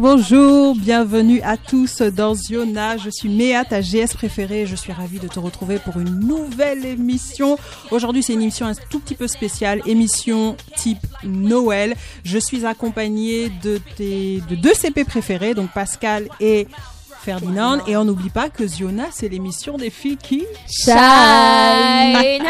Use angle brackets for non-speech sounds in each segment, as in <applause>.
Bonjour, bienvenue à tous dans Ziona. Je suis Méa, ta GS préférée. Je suis ravie de te retrouver pour une nouvelle émission. Aujourd'hui, c'est une émission un tout petit peu spéciale, émission type Noël. Je suis accompagnée de, tes, de deux CP préférés, donc Pascal et Ferdinand. Et on n'oublie pas que Ziona, c'est l'émission des filles qui shine. <laughs>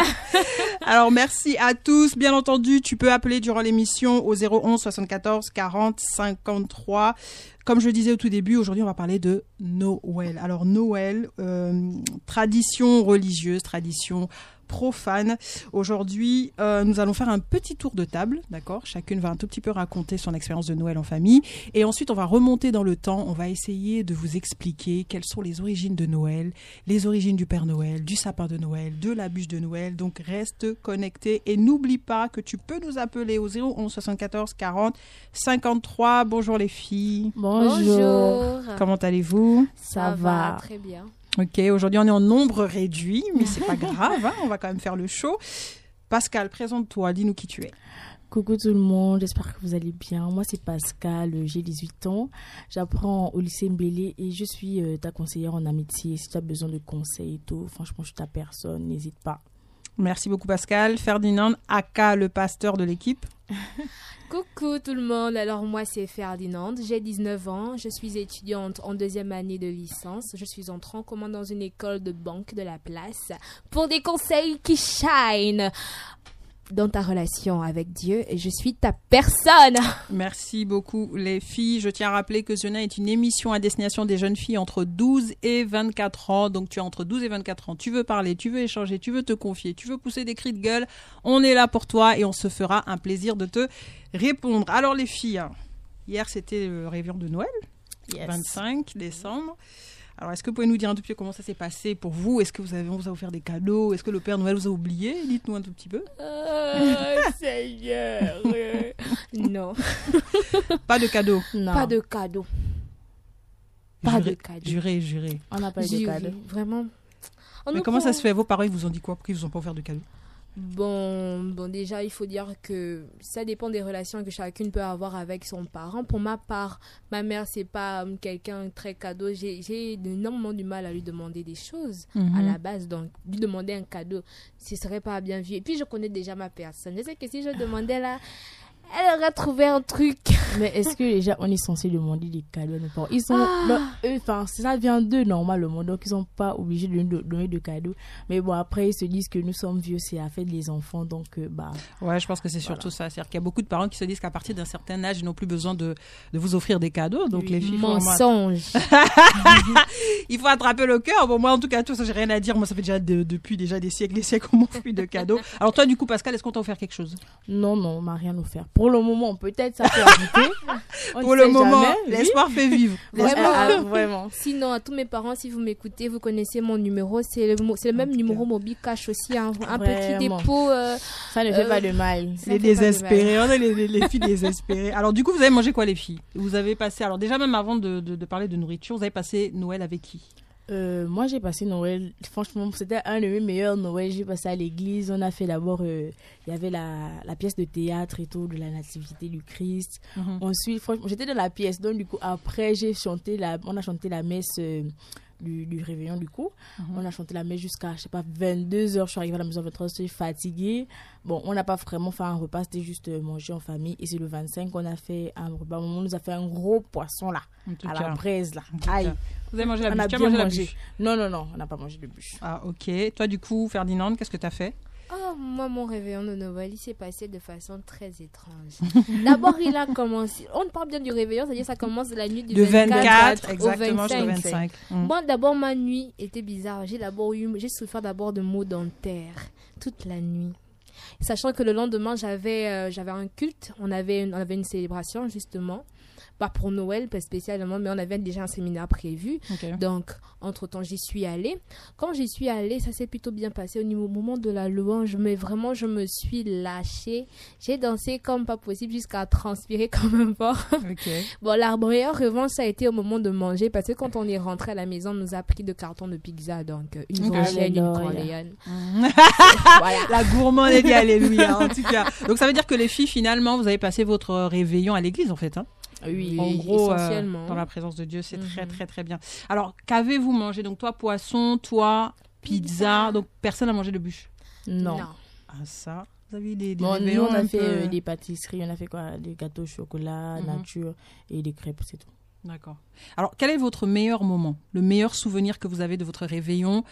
Alors merci à tous. Bien entendu, tu peux appeler durant l'émission au 011 74 40 53. Comme je le disais au tout début, aujourd'hui on va parler de Noël. Alors Noël, euh, tradition religieuse, tradition profane. Aujourd'hui, euh, nous allons faire un petit tour de table, d'accord? Chacune va un tout petit peu raconter son expérience de Noël en famille. Et ensuite, on va remonter dans le temps. On va essayer de vous expliquer quelles sont les origines de Noël, les origines du Père Noël, du sapin de Noël, de la bûche de Noël. Donc, reste connecté et n'oublie pas que tu peux nous appeler au 01 74 40 53. Bonjour les filles. Bonjour. Comment allez-vous? Ça, Ça va. va très bien. Ok, aujourd'hui on est en nombre réduit, mais c'est pas <laughs> grave, hein, on va quand même faire le show. Pascal, présente-toi, dis-nous qui tu es. Coucou tout le monde, j'espère que vous allez bien. Moi c'est Pascal, euh, j'ai 18 ans. J'apprends au lycée Mbélé et je suis euh, ta conseillère en amitié. Si tu as besoin de conseils et tout, franchement je suis ta personne, n'hésite pas. Merci beaucoup Pascal. Ferdinand, aka le pasteur de l'équipe. <laughs> Coucou tout le monde, alors moi c'est Ferdinand, j'ai 19 ans, je suis étudiante en deuxième année de licence, je suis entrant comment dans une école de banque de la place pour des conseils qui shine dans ta relation avec Dieu et je suis ta personne. <laughs> Merci beaucoup les filles. Je tiens à rappeler que Zona est une émission à destination des jeunes filles entre 12 et 24 ans. Donc tu as entre 12 et 24 ans, tu veux parler, tu veux échanger, tu veux te confier, tu veux pousser des cris de gueule. On est là pour toi et on se fera un plaisir de te répondre. Alors les filles, hein, hier c'était le réveillon de Noël, 25 décembre. Alors, est-ce que vous pouvez nous dire un tout petit peu comment ça s'est passé pour vous? Est-ce que vous avez, on vous a offert des cadeaux? Est-ce que le Père Noël vous a oublié? Dites-nous un tout petit peu. Euh, <laughs> Seigneur. non, <laughs> Pas de cadeaux. Non, pas de cadeau. Pas de Juré, cadeau. Juré, juré. on n'a pas eu de Juré, cadeau. Vraiment. On Mais comment ça se fait? Vos parents ils vous ont dit quoi? Pourquoi ils vous ont pas offert de cadeaux? Bon, bon, déjà, il faut dire que ça dépend des relations que chacune peut avoir avec son parent. Pour ma part, ma mère, c'est pas euh, quelqu'un très cadeau. J'ai énormément du mal à lui demander des choses Mhm. à la base. Donc, lui demander un cadeau, ce serait pas bien vu. Et puis, je connais déjà ma personne. Je sais que si je demandais là, elle aurait trouvé un truc. <laughs> Mais est-ce que déjà on est censé demander des cadeaux à nos parents? Ils sont, Ah. enfin ça vient d'eux normalement, donc ils sont pas obligés de nous do- donner de cadeaux. Mais bon après ils se disent que nous sommes vieux, c'est à faire des enfants, donc euh, bah Ouais, je pense que c'est surtout ça. C'est-à-dire qu'il y a beaucoup de parents qui se disent qu'à partir d'un certain âge, ils n'ont plus besoin de, de vous offrir des cadeaux. Donc Oui. les filles, Mensonge. <laughs> il faut attraper le cœur. Bon, moi, en tout cas, tout ça, j'ai rien à dire. Moi, ça fait déjà de- depuis déjà des siècles, des siècles, on m'offre plus de cadeaux. Alors toi, du coup, Pascal, est-ce qu'on t'a offert quelque chose? Non non, on m'a rien offert. Pour le moment peut-être ça peut arriver. <laughs> Pour le moment, oui. l'espoir fait vivre. <laughs> Vraiment. ah, vraiment. Sinon, à tous mes parents, si vous m'écoutez, vous connaissez mon numéro. C'est le, mo- c'est le même numéro mobile cash aussi. hein. Un petit dépôt. euh, Ça ne fait Euh, pas de mal. Ça Les désespérés, on est les, les- les filles désespérées. Alors du coup, vous avez mangé quoi les filles? Vous avez passé, alors déjà même avant de, de- de parler de nourriture, vous avez passé Noël avec qui? Euh, moi, j'ai passé Noël. Franchement, c'était un de mes meilleurs Noël. J'ai passé à l'église. On a fait d'abord, euh, il y avait la, la pièce de théâtre et tout, de la nativité du Christ. Mhm. Ensuite, franchement, j'étais dans la pièce. Donc, du coup, après, j'ai chanté la, on a chanté la messe euh, du, du réveillon, du coup. Mhm. On a chanté la messe jusqu'à, je sais pas, 22 heures. Je suis arrivée à la maison à 23 j'étais fatiguée. Bon, on n'a pas vraiment fait un repas, c'était juste euh, manger en famille. Et c'est le 25 qu'on a fait un repas. Maman nous a fait un gros poisson là, à la braise là. Aïe. Vous avez mangé la On bûche a Tu as bien mangé la mangé. bûche Non, non, non, on n'a pas mangé de bûche. Ah ok. Toi du coup, Ferdinand, qu'est-ce que tu as fait? Oh, moi, mon réveillon de Noël, il s'est passé de façon très étrange. <laughs> D'abord, il a commencé. On parle bien du réveillon, c'est-à-dire ça commence la nuit du De 24, 24, au exactement, jusqu'au 25. 25. Mm. Bon, d'abord, ma nuit était bizarre. J'ai d'abord eu, j'ai souffert d'abord de maux dentaires toute la nuit. Sachant que le lendemain, j'avais, euh, j'avais un culte. On avait, une- on avait une célébration, justement. Pas pour Noël, pas spécialement, mais on avait déjà un séminaire prévu. Donc, entre-temps, j'y suis allée. Quand j'y suis allée, ça s'est plutôt bien passé au niveau au moment de la louange, mais vraiment, je me suis lâchée. J'ai dansé comme pas possible jusqu'à transpirer quand même fort. Ok. Bon, la meilleure revanche, ça a été au moment de manger, parce que quand on est rentré à la maison, on nous a pris de cartons de pizza, donc euh, une chaîne, une coréenne. <laughs> Voilà. La gourmande est dit alléluia en tout cas. Donc ça veut dire que les filles finalement vous avez passé votre réveillon à l'église en fait. Hein Oui. En gros, euh, essentiellement. dans la présence de Dieu, c'est très Mhm. très très bien. Alors, qu'avez-vous mangé? Donc toi, poisson, toi, pizza. Pizza. Donc personne n'a mangé de bûche? Non. Ah ça, vous avez eu des, des Bon, nous, on a un fait peu- euh, des pâtisseries, on a fait quoi? Des gâteaux au chocolat, Mhm. nature et des crêpes, c'est tout. D'accord. Alors, quel est votre meilleur moment? Le meilleur souvenir que vous avez de votre réveillon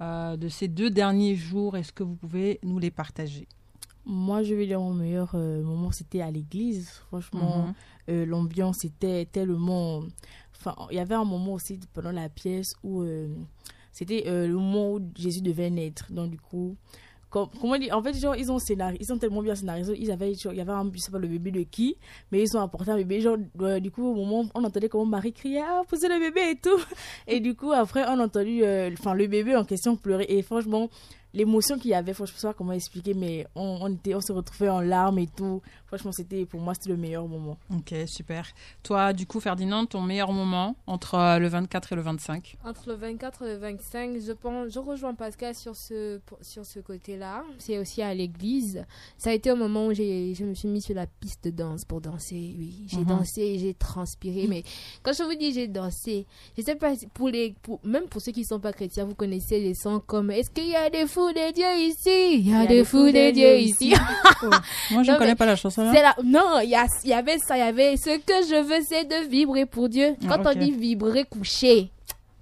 euh, de ces deux derniers jours? Est-ce que vous pouvez nous les partager? Moi, je vais dire mon meilleur euh, moment, c'était à l'église. Franchement, Mhm. euh, l'ambiance était tellement. Enfin, il y avait un moment aussi pendant la pièce où euh, c'était le moment où Jésus devait naître. Donc, du coup, com- comment dire En fait, genre, ils ont, scénarisé, ils ont tellement bien scénarisé. Ils avaient, genre, il y avait un, je sais pas le bébé de qui, mais ils ont apporté un bébé. Genre, euh, du coup, au moment on entendait comment Marie criait Ah, posez le bébé et tout. Et du coup, après, on a entendu euh, le bébé en question pleurer. Et franchement, l'émotion qu'il y avait, franchement, je sais pas comment expliquer, mais on, était, on se retrouvait en larmes et tout. Franchement, c'était pour moi, c'était le meilleur moment. Ok, super. Toi, du coup, Ferdinand, ton meilleur moment entre euh, le 24 et le 25 Entre le 24 et le 25, je pense, je rejoins Pascal sur ce, sur ce côté-là. C'est aussi à l'église. Ça a été au moment où j'ai, je me suis mis sur la piste de danse pour danser. Oui, j'ai Mhm. dansé et j'ai transpiré. Mais quand je vous dis j'ai dansé, je sais pas, pour les, pour- même pour ceux qui sont pas chrétiens, vous connaissez les sons comme Est-ce qu'il y a des fous de Dieu ici? Il y a, des fous de Dieu ici. <laughs> Moi, je ne Non, connais mais pas la chanson là. C'est la... Non, il y, a- il y avait ça, il y avait ce que je veux, c'est de vibrer pour Dieu. Quand Ah, ok. on dit vibrer couché,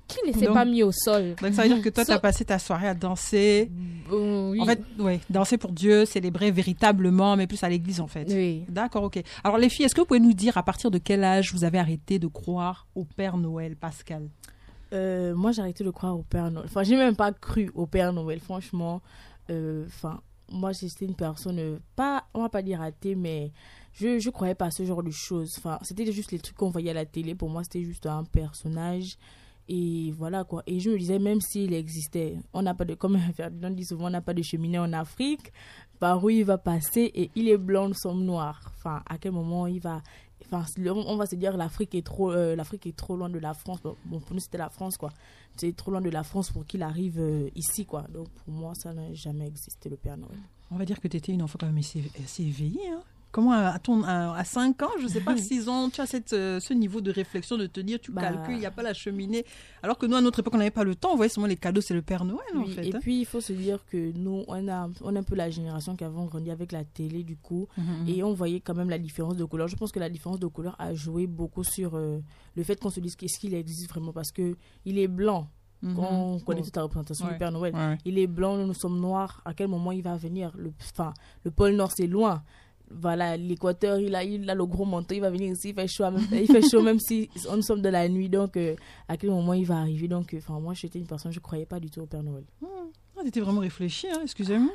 qui ne s'est pas mis au sol? Donc, ça veut dire que toi, tu as So- passé ta soirée à danser. Bon, oui. En fait, ouais, danser pour Dieu, célébrer véritablement, mais plus à l'église, en fait. oui. D'accord, ok. Alors, les filles, est-ce que vous pouvez nous dire à partir de quel âge vous avez arrêté de croire au Père Noël, Pascal? Euh, moi, j'ai arrêté de croire au Père Noël. Enfin, j'ai même pas cru au Père Noël, franchement. Euh, Enfin, moi, j'étais une personne, euh, pas, on va pas dire athée, mais je, je croyais pas à ce genre de choses. Enfin, c'était juste les trucs qu'on voyait à la télé. Pour moi, c'était juste un personnage. Et voilà quoi. Et je me disais, même s'il existait, on n'a pas de, comme <laughs> Ferdinand dit souvent, on n'a pas de cheminée en Afrique. Par où il va passer et il est blanc, nous sommes noirs. Enfin, à quel moment il va. Enfin, on va se dire l'Afrique est trop, euh, l'Afrique est trop loin de la France. Bon, pour nous c'était la France quoi. C'est trop loin de la France pour qu'il arrive euh, ici quoi. Donc pour moi ça n'a jamais existé le Père Noël. On va dire que tu étais une enfant quand même assez, assez éveillée. Hein Comment à, ton, à, à 5 ans, je sais pas, <laughs> 6 ans, tu as cette, euh, ce niveau de réflexion de te dire, tu Bah. calcules, il n'y a pas la cheminée. Alors que nous, à notre époque, on n'avait pas le temps. On voyait seulement les cadeaux, c'est le Père Noël, en fait. et hein. puis il faut se dire que nous on a, on est un peu la génération qui avons grandi avec la télé du coup. Mhm. Et on voyait quand même la différence de couleur. Je pense que la différence de couleur a joué beaucoup sur euh, le fait qu'on se dise qu'est-ce qu'il existe vraiment parce que il est blanc. On connaît toute la représentation Ouais. du Père Noël. Ouais. Il est blanc, nous, nous sommes noirs. À quel moment il va venir? Le, enfin, le pôle Nord, c'est loin. Voilà, l'équateur, il a, il a le gros manteau, il va venir ici, il fait chaud, même- il fait chaud même si nous sommes de la nuit. Donc, euh, à quel moment il va arriver Donc, euh, moi, j'étais une personne, je croyais pas du tout au Père Noël. Ah, tu étais vraiment réfléchi, hein, excusez-moi.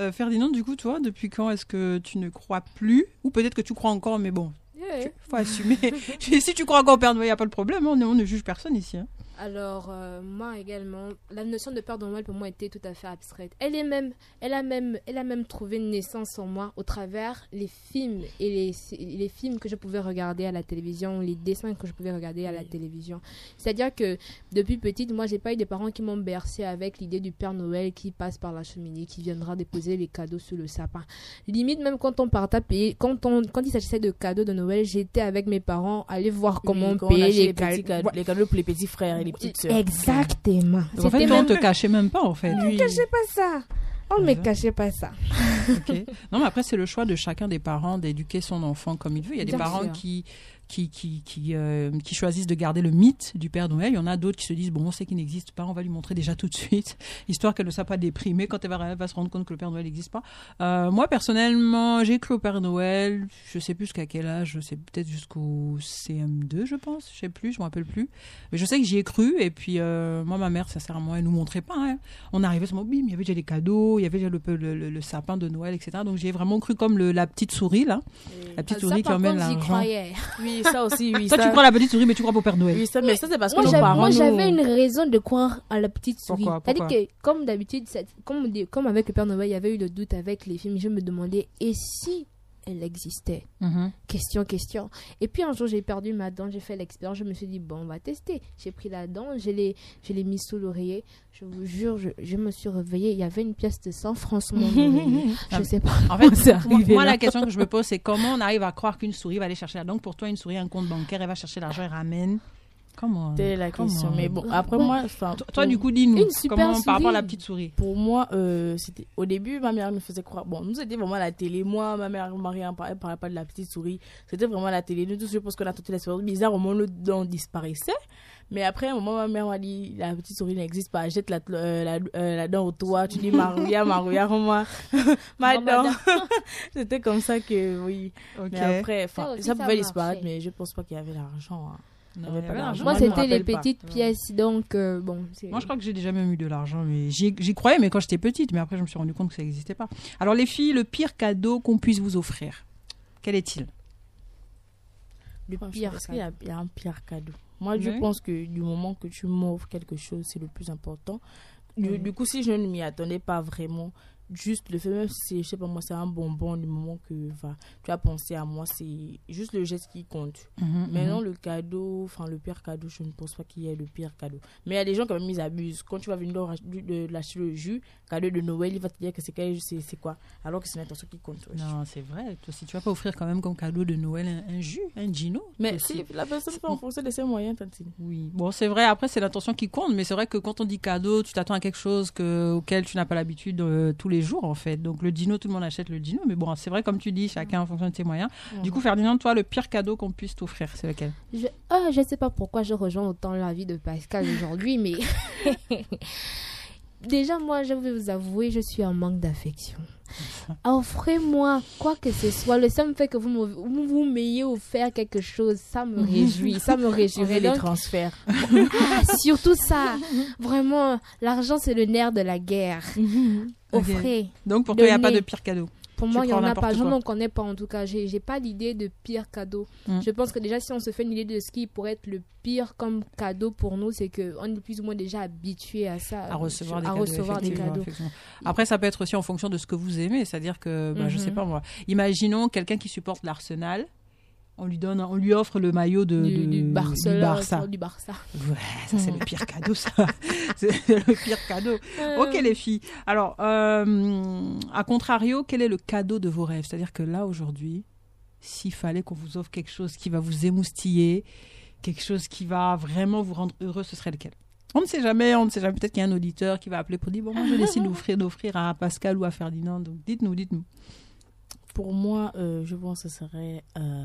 Euh, Ferdinand, du coup, toi, depuis quand est-ce que tu ne crois plus Ou peut-être que tu crois encore, mais bon, Yeah. faut assumer. <laughs> si tu crois encore au Père Noël, il n'y a pas de problème, hein, on, ne- on ne juge personne ici. hein. Alors, euh, moi également, la notion de Père Noël pour moi était tout à fait abstraite. Elle est même, elle a même, elle a même trouvé une naissance en moi au travers les films et les, les films que je pouvais regarder à la télévision, les dessins que je pouvais regarder à la télévision. C'est-à-dire que depuis petite, moi, j'ai pas eu des parents qui m'ont bercé avec l'idée du Père Noël qui passe par la cheminée, qui viendra déposer les cadeaux sous le sapin. Limite, même quand on partait payer, quand on, quand il s'agissait de cadeaux de Noël, j'étais avec mes parents aller voir comment Oui, on payait les, les cadeaux pour les petits frères et les petites sœurs. Exactement. Donc, en fait, C'était toi, on même te cachait même pas, en fait. Oui. cachait pas ça. On ne me cachait pas ça. Ok. Non, mais après, c'est le choix de chacun des parents d'éduquer son enfant comme il veut. Il y a des Bien parents sûr. qui, qui, qui, qui, euh, qui choisissent de garder le mythe du Père Noël. Il y en a d'autres qui se disent, bon, on sait qu'il n'existe pas, on va lui montrer déjà tout de suite, <laughs> histoire qu'elle ne soit pas déprimée quand elle va, elle va se rendre compte que le Père Noël n'existe pas. Euh, moi, personnellement, j'ai cru au Père Noël, je sais plus jusqu'à quel âge, c'est peut-être jusqu'au CM2, je pense, je sais plus, je me rappelle plus. Mais je sais que j'y ai cru, et puis euh, moi, ma mère, sincèrement, elle nous montrait pas. hein. On arrivait mon bim, il y avait déjà des cadeaux, il y avait déjà le, le, le- le sapin de Noël, etc. Donc j'ai vraiment cru comme la petite souris, là. La petite ça, souris qui emmène l'argent. croyais. Oui, ça aussi, oui. Toi, ça, tu crois à la petite souris, mais tu crois pas au Père Noël. Oui, ça, mais ça, c'est parce que Moi, nos parents. moi, nous- j'avais une raison de croire à la petite souris. C'est-à-dire que, comme d'habitude, comme, comme avec le Père Noël, il y avait eu le doute avec les films, je me demandais, et si elle existait. Mhm. Question, question. Et puis un jour, j'ai perdu ma dent, j'ai fait l'expérience, je me suis dit, bon, on va tester. J'ai pris la dent, je l'ai, je l'ai mise sous l'oreiller. Je vous jure, je, je me suis réveillée, il y avait une pièce de 100 francs mon <laughs> oreiller. Ah, Je sais pas. En fait, moi, moi, la question que je me pose, c'est <laughs> comment on arrive à croire qu'une souris va aller chercher la Donc, pour toi, une souris a un compte bancaire, elle va chercher l'argent et ramène. Comment C'était la comment- question. Mais bon, après Ouais. moi, enfin, Toi, du coup, dis-nous. Comment, par rapport à la petite souris Pour moi, euh, c'était au début, ma mère me faisait croire. Bon, nous c'était vraiment la télé. Moi, ma mère, Marie, elle parlait, parlait pas de la petite souris. C'était vraiment la télé. Nous tous, je pense qu'on a tenté l'expérience bizarre au moment où le dent disparaissait. Mais après, à un moment, ma mère m'a dit la petite souris n'existe pas. Jette la, euh, la, euh, la dent au toit. Tu dis Marouya, <laughs> Marouya, moi. <laughs> ma dent. <laughs> c'était comme ça que, oui. Ok. Mais après, enfin, Ça ça pouvait disparaître, mais je pense pas qu'il y avait l'argent. hein. Non, il y avait il y pas avait d'argent. l'argent. Moi, c'était les pas. petites pièces, donc euh, bon. Moi, je crois que j'ai déjà même eu de l'argent, mais j'y croyais, mais quand j'étais petite, mais après, je me suis rendu compte que ça n'existait pas. Alors, les filles, le pire cadeau qu'on puisse vous offrir, quel est-il? Le pire pense qu'il y a- il y, a un pire cadeau. Moi, je Oui. pense que du moment que tu m'offres quelque chose, c'est le plus important. Du coup, si je ne m'y attendais pas vraiment, juste le fait, même si c'est, je sais pas moi, c'est un bonbon, du moment que va, tu as pensé à moi, c'est juste le geste qui compte. Mhm, Maintenant, le cadeau, enfin, le pire cadeau, je ne pense pas qu'il y ait le pire cadeau. Mais il y a des gens, quand même, ils abusent. Quand tu vas venir leur de lâcher le jus, cadeau de Noël, il va te dire que c'est quel- c'est c'est quoi Alors que c'est l'intention qui compte. Non, c'est vrai. Toi, si tu vas pas offrir quand même comme cadeau de Noël un, un jus, un gino. Mais si la personne peut en fonction de ses moyens, Tantine. Oui, bon, c'est vrai. Après, c'est l'intention qui compte, mais c'est vrai que quand on dit cadeau, tu t'attends à quelque chose que, auquel tu n'as pas l'habitude euh, tous les jours, en fait. Donc, le dino, tout le monde achète le dino, mais bon, c'est vrai, comme tu dis, chacun en fonction de ses moyens. Du coup, Ferdinand, toi, le pire cadeau qu'on puisse t'offrir, c'est lequel? Je, ah, je sais pas pourquoi je rejoins autant la vie de Pascal aujourd'hui, mais <laughs> déjà moi je vais vous avouer, je suis en manque d'affection. Offrez-moi quoi que ce soit. Le simple fait que vous me- vous, vous m'ayez offert quelque chose, ça me <laughs> réjouit, ça me vais les Donc, transferts. <laughs> ah, surtout ça, vraiment, l'argent c'est le nerf de la guerre. <laughs> Offrez. Donc, pour toi, il n'y a pas de pire cadeau. Pour Tu moi, il n'y en a pas. Je n'en connais pas en tout cas. J'ai j'ai pas d'idée de pire cadeau. Mm. Je pense que déjà, si on se fait une idée de ce qui pourrait être le pire comme cadeau pour nous, c'est qu'on est plus ou moins déjà habitué à ça. à recevoir des à cadeaux. recevoir des cadeaux. Après, ça peut être aussi en fonction de ce que vous aimez, c'est-à-dire que, bah, je Mhm. sais pas moi, imaginons quelqu'un qui supporte l'Arsenal, on lui donne, on lui offre le maillot de, Du, de- du Barcelone, Barça. du Barça. Ouais, ça c'est le pire cadeau, ça. <laughs> c'est le pire cadeau. Ok les filles. Alors, euh, à contrario, quel est le cadeau de vos rêves? C'est-à-dire que là aujourd'hui, s'il fallait qu'on vous offre quelque chose qui va vous émoustiller, quelque chose qui va vraiment vous rendre heureux, ce serait lequel? On ne sait jamais, on ne sait jamais. Peut-être qu'il y a un auditeur qui va appeler pour dire bon, moi je décide d'offrir, d'offrir à Pascal ou à Ferdinand. Donc dites-nous, dites-nous. Pour moi, euh, je pense que ce serait euh,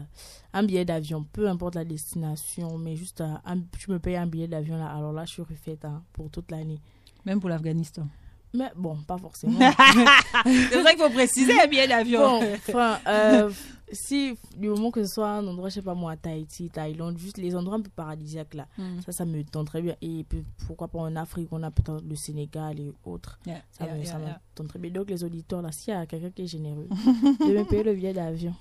un billet d'avion, peu importe la destination, mais juste euh, un, tu me payes un billet d'avion là, alors là je suis refaite hein, pour toute l'année. Même pour l'Afghanistan. Mais bon, pas forcément. <laughs> c'est vrai qu'il faut préciser un billet d'avion. bon, enfin, euh, si du moment que ce soit un endroit, je sais pas moi, Tahiti, Thaïlande, juste les endroits un peu paradisiaques là, Mm. ça, ça me tente très bien. Et puis, pourquoi pas en Afrique, on a peut-être le Sénégal et autres. Yeah, Ça, yeah, me, yeah, ça me yeah. tente très bien. Donc, les auditeurs là, s'il y a quelqu'un qui est généreux, <laughs> de me payer le billet d'avion.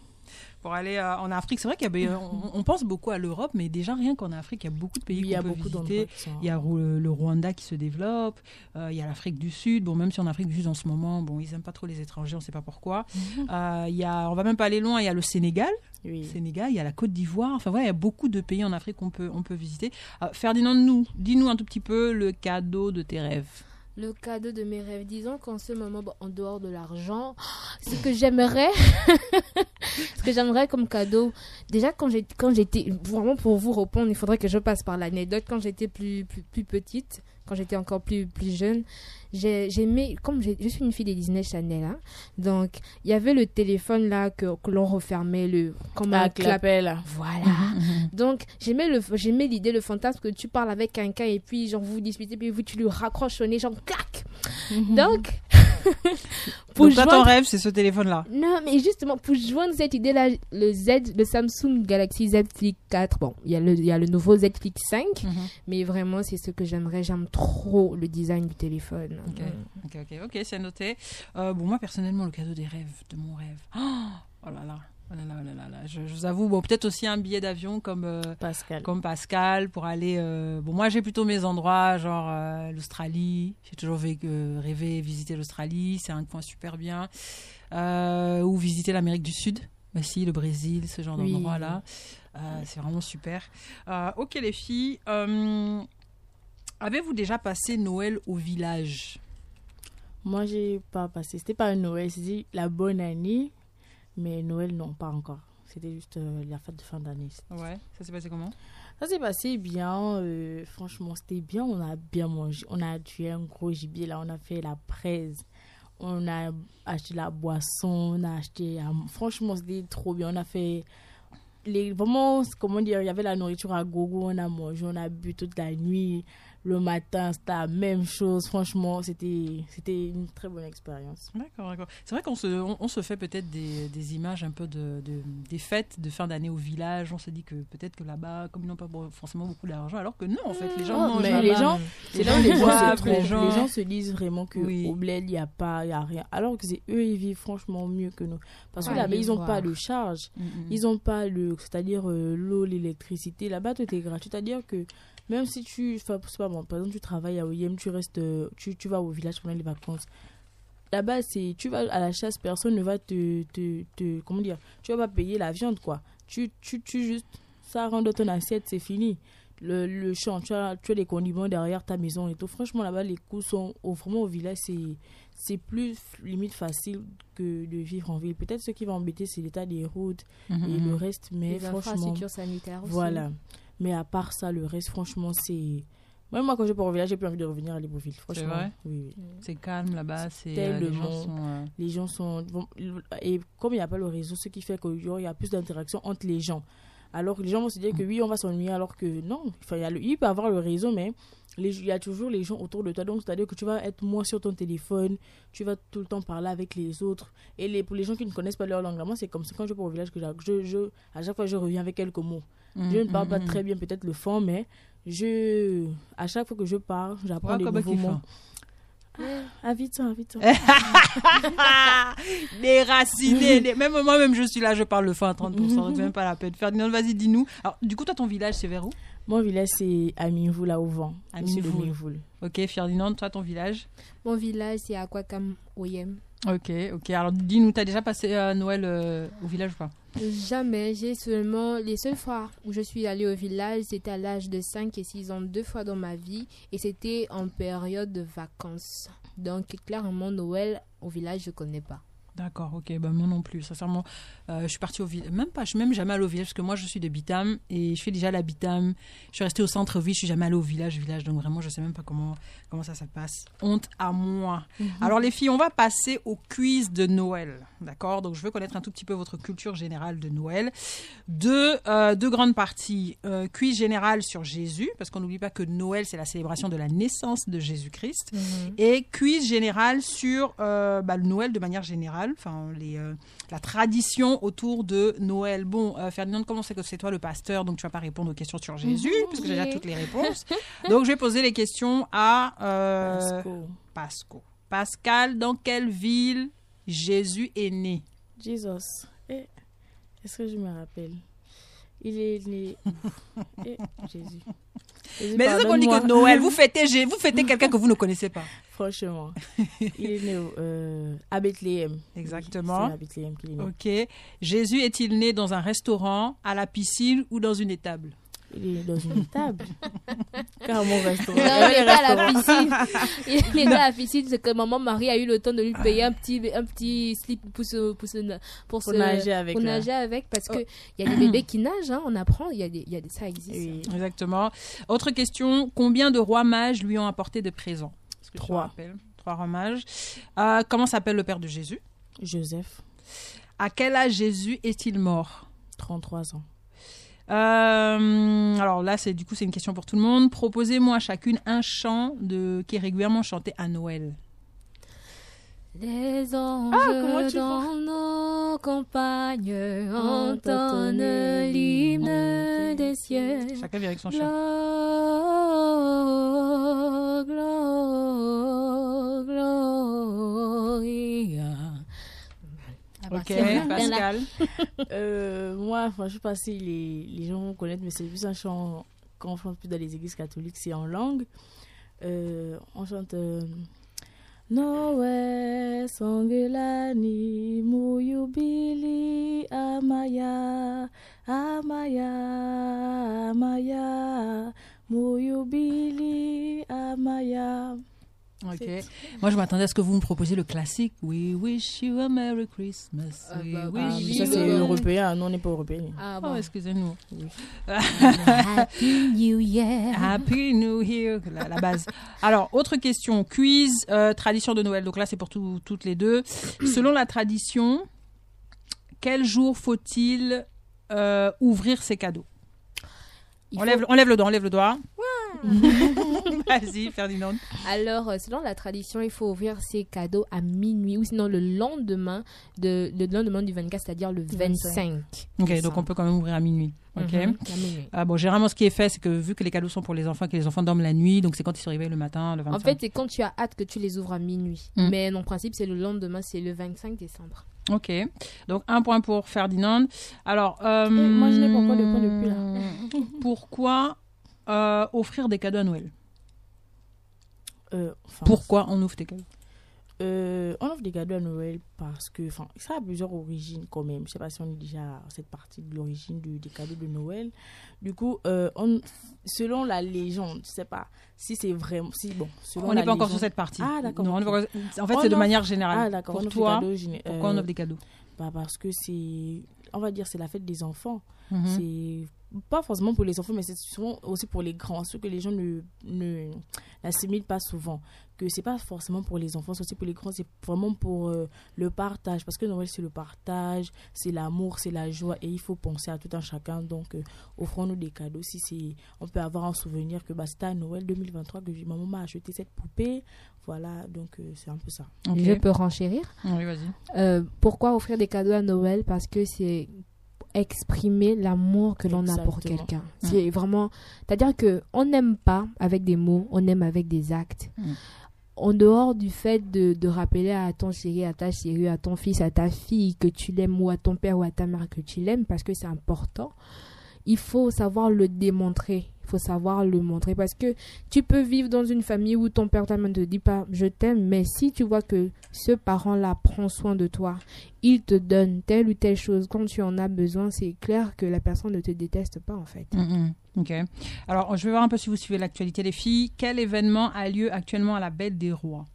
Pour aller euh, en Afrique, c'est vrai qu'il y a, on, on pense beaucoup à l'Europe, mais déjà rien qu'en Afrique, il y a beaucoup de pays qu'on peut beaucoup visiter. Il y a Rou- le Rwanda qui se développe, euh, il y a l'Afrique du Sud. Bon, même si en Afrique du Sud en ce moment, bon, ils aiment pas trop les étrangers, on sait pas pourquoi. Euh, il y a, on va même pas aller loin. Il y a le Sénégal, Oui. Sénégal, il y a la Côte d'Ivoire. Enfin voilà, il y a beaucoup de pays en Afrique qu'on peut, on peut visiter. Euh, Ferdinand, nous, dis-nous un tout petit peu le cadeau de tes rêves. Le cadeau de mes rêves. Disons qu'en ce moment, bon, en dehors de l'argent, <gasps> ce que j'aimerais, <laughs> ce que j'aimerais comme cadeau, déjà quand j'ai- quand j'étais, vraiment pour vous répondre, il faudrait que je passe par l'anecdote. Quand j'étais plus, plus, plus petite, quand j'étais encore plus, plus jeune, j'ai- j'aimais, comme je suis une fille des Disney Channel, hein, donc il y avait le téléphone là que, que l'on refermait, le, comme un Ah, clap- clapet là. Voilà. Donc, j'aimais le, j'aimais l'idée, le fantasme que tu parles avec quelqu'un et puis, genre, vous vous disputez, puis vous, tu lui raccroches au nez, genre, clac. Donc, <laughs> pour Donc toi, ton joindre, rêve, c'est ce téléphone-là. non, mais justement, pour joindre cette idée-là, le Z, le Samsung Galaxy Z Flip 4, bon, il y a le, il y a le nouveau Z Flip 5, mais vraiment, c'est ce que j'aimerais. J'aime trop le design du téléphone. Ok. Mm. Ok, ok, ok, c'est noté. Euh, bon, moi, personnellement, le cadeau des rêves, de mon rêve. Oh, là là. Oh là là, oh là là là. Je, je vous avoue, bon, peut-être aussi un billet d'avion comme, euh, Pascal. comme Pascal pour aller. euh, Bon, moi, j'ai plutôt mes endroits, genre euh, l'Australie. J'ai toujours rêvé visiter l'Australie. C'est un coin super bien. Ou visiter l'Amérique du Sud aussi le Brésil, ce genre Oui. d'endroit-là. C'est vraiment super. Ok les filles, avez-vous déjà passé Noël au village? Moi, j'ai pas passé. C'était pas un Noël, c'était la bonne année. Mais Noël, non, pas encore. C'était juste euh, la fête de fin d'année. Ouais, ça s'est passé comment? Ça s'est passé bien. euh, franchement, c'était bien. On a bien mangé. On a tué un gros gibier. Là, on a fait la braise. On a acheté la boisson. On a acheté. euh, franchement, c'était trop bien. On a fait. Les, vraiment, comment dire, il y avait la nourriture à gogo. On a mangé, on a bu toute la nuit. Le matin, c'était la même chose. Franchement, c'était une très bonne expérience. D'accord, d'accord. C'est vrai qu'on se, on, on se fait peut-être des, des images un peu de, de- des fêtes de fin d'année au village. On se dit que peut-être que là-bas, comme ils n'ont pas forcément beaucoup d'argent, alors que non, en fait, les gens mais les gens, les gens se les gens- se disent vraiment que Oui. au bled, il n'y a pas, il y a rien. Alors que eux, ils vivent franchement mieux que nous. Parce que Ouais, là-bas, ils n'ont pas de charge. Mm, mm. Ils n'ont pas le, c'est-à-dire euh, l'eau, l'électricité. Là-bas, tout est gratuit. C'est-à-dire que même si tu, enfin, c'est pas bon, par exemple, tu travailles à OIM, tu restes, tu, tu vas au village pendant les vacances. Là-bas, c'est, tu vas à la chasse, personne ne va te, te, te- comment dire, tu vas pas payer la viande, quoi. Tu, tu, tu juste, ça rentre dans ton assiette, c'est fini. Le, le champ, tu as, tu as des condiments derrière ta maison et tout. Franchement, là-bas, les coûts sont, au, vraiment au village, c'est, c'est plus limite facile que de vivre en ville. Peut-être ce qui va embêter, c'est l'état des routes Mhm, et mhm. le reste, mais Les franchement, sanitaires aussi. voilà. Mais à part ça, le reste, franchement, c'est. Même moi, quand je pars au village, j'ai plus envie de revenir à Libreville. Franchement, vrai? Oui, oui. C'est calme là-bas, c'est euh, les gens sont. euh, Les gens sont. bon, Et comme il n'y a pas le réseau, ce qui fait qu'il y a plus d'interaction entre les gens. Alors que les gens vont se dire que oui, on va s'ennuyer, alors que non. Enfin, il, y a le- il peut avoir le réseau, mais il y a toujours les gens autour de toi. Donc, c'est-à-dire que tu vas être moins sur ton téléphone, tu vas tout le temps parler avec les autres. Et les, pour les gens qui ne connaissent pas leur langue, moi, c'est comme ça quand je pars au village que je, je, à chaque fois, je reviens avec quelques mots. Je ne parle pas très bien peut-être le fond, mais je, à chaque fois que je parle, j'apprends Ouais, des nouveaux mots. Ah, vite, hein, vite. <laughs> Déraciné. dé- Même moi-même, je suis là, je parle le fin à 30%. donc c'est même pas la peine. Ferdinand, vas-y, dis-nous. Alors, du coup, toi, ton village, c'est vers où? Mon village, c'est à Minvoul, là, au vent. À. Minvoul. Ok, Ferdinand, toi, ton village? Mon village, c'est à Kwakam, Oyem. Ok, ok. Alors, dis-nous, t'as déjà passé euh, Noël euh, au village ou pas? Jamais, j'ai seulement. Les seules fois où je suis allée au village, c'était à l'âge de 5 et 6 ans, deux fois dans ma vie, et c'était en période de vacances. Donc, clairement, Noël au village, je connais pas. D'accord, ok, bah moi non plus, sincèrement. Euh, je suis partie au village, même pas, je suis même jamais allée au village, parce que moi je suis de Bitam, et je fais déjà la Bitam. Je suis restée au centre-ville, je suis jamais allée au village, village, donc vraiment je sais même pas comment, comment ça, ça passe. Honte à moi. Alors les filles, on va passer au quiz de Noël, d'accord? Donc je veux connaître un tout petit peu votre culture générale de Noël. Deux, euh, deux grandes parties. Euh, quiz général sur Jésus, parce qu'on n'oublie pas que Noël c'est la célébration de la naissance de Jésus-Christ et quiz général sur euh, bah, le Noël de manière générale, enfin les, euh, la tradition autour de Noël. Bon, euh, Ferdinand, comment c'est que c'est toi le pasteur, donc tu vas pas répondre aux questions sur Jésus, parce que j'ai déjà toutes les réponses. <laughs> donc je vais poser les questions à euh, Pasco. Pasco. Pascal, dans quelle ville Jésus est né? Jesus. Eh, Est-ce que je me rappelle? Il est né. <laughs> Eh, Jésus. Mais c'est ça qu'on dit que. Noël, vous fêtez, vous fêtez <laughs> quelqu'un que vous ne connaissez pas. Franchement. <laughs> Il est né euh, à Bethléem. Exactement. C'est à Bethléem qu'il est né. Ok. Jésus est-il né dans un restaurant, à la piscine ou dans une étable? Il est dans une <laughs> table. Car mon restaurant. Non, il le était à la piscine. <laughs> Il était à la piscine, c'est que maman Marie a eu le temps de lui payer un petit, un petit slip pour, se, pour, se, pour, Pour se- nager avec, pour nager avec, parce que il y a des bébés qui nagent, hein, on apprend, il y a des, il y a des, ça existe. Oui. Exactement. Autre question, combien de rois mages lui ont apporté des présents? Trois. Trois rois mages. Euh, comment s'appelle le père de Jésus? Joseph, À quel âge Jésus est-il mort? 33 ans. Euh, alors là, c'est du coup c'est une question pour tout le monde. Proposez-moi chacune un chant de qui est régulièrement chanté à Noël. Les anges tu dans nos campagnes Entonnent entonnent l'hymne des cieux. Chacun vient avec son chant. Ok, Pascal. <laughs> Euh, moi, enfin, je sais pas si les, les gens vont connaître, mais c'est plus un chant qu'on chante plus dans les églises catholiques, c'est en langue. Euh, on chante euh, Noé Sangulani Muyubili Amaya, Amaya, Amaya, Moyobili, Amaya. Ok. Moi, je m'attendais à ce que vous me proposiez le classique. We wish you a Merry Christmas. Ah We bah, wish Ah, ça, c'est européen. Non, on n'est pas européen. Ah Oh, bon. excusez-nous. <laughs> Happy New Year. Happy New Year, la, la base. Alors, autre question, quiz, euh, tradition de Noël. Donc là, c'est pour tout- toutes les deux. <coughs> Selon la tradition, quel jour faut-il euh, ouvrir ses cadeaux? Il on, faut- lève, on lève le doigt, on lève le doigt. <laughs> Vas-y, Ferdinand. Alors, euh, selon la tradition, il faut ouvrir ses cadeaux à minuit ou sinon le lendemain, de, le lendemain du 24, c'est-à-dire le 25. Ok, donc on peut quand même ouvrir à minuit. Ok. Mhm. Ah bon, généralement, ce qui est fait, c'est que vu que les cadeaux sont pour les enfants, que les enfants dorment la nuit, donc c'est quand ils se réveillent le matin, le 25. En fait, c'est quand tu as hâte que tu les ouvres à minuit. Mm. Mais en principe, c'est le lendemain, c'est le 25 décembre. Ok. Donc, un point pour Ferdinand. Alors, euh, moi, je n'ai pas encore de point depuis, là. <laughs> Pourquoi euh, offrir des cadeaux à Noël Euh, enfin, Pourquoi on ouvre des cadeaux? Euh, on offre des cadeaux à Noël parce que, enfin, ça a plusieurs origines quand même. Je sais pas si on est déjà à cette partie de l'origine des cadeaux de Noël. Du coup, on, selon la légende, je sais pas si c'est vraiment, si bon, selon On n'est pas encore sur cette partie. Ah, d'accord, Non, encore- En fait, c'est de offre- manière générale. Ah, d'accord. Pour offre toi, cadeaux pourquoi on offre des cadeaux? bah, parce que c'est, on va dire, c'est la fête des enfants. Mhm. C'est pas forcément pour les enfants, mais c'est souvent aussi pour les grands, ce que les gens ne, ne n'assimilent pas souvent. Que c'est pas forcément pour les enfants, c'est aussi pour les grands, c'est vraiment pour euh, le partage. Parce que Noël, c'est le partage, c'est l'amour, c'est la joie, et il faut penser à tout un chacun. Donc, euh, offrons-nous des cadeaux. Si c'est, on peut avoir un souvenir que bah, c'était à Noël 2023 que maman m'a acheté cette poupée. Voilà, donc euh, c'est un peu ça. Ok. Je peux renchérir? Oui, vas-y. Euh, pourquoi offrir des cadeaux à Noël? Parce que c'est exprimer l'amour que l'on a pour quelqu'un. C'est vraiment, c'est-à-dire que on n'aime pas avec des mots, on aime avec des actes. Mm. En dehors du fait de, de rappeler à ton chéri, à ta chérie, à ton fils, à ta fille que tu l'aimes ou à ton père ou à ta mère que tu l'aimes parce que c'est important, il faut savoir le démontrer. Il faut savoir le montrer parce que tu peux vivre dans une famille où ton père ne te dit pas je t'aime, mais si tu vois que ce parent-là prend soin de toi, il te donne telle ou telle chose quand tu en as besoin, c'est clair que la personne ne te déteste pas en fait. Mhm. Ok. Alors, je vais voir un peu si vous suivez l'actualité, les filles. Quel événement a lieu actuellement à la Belle des Rois?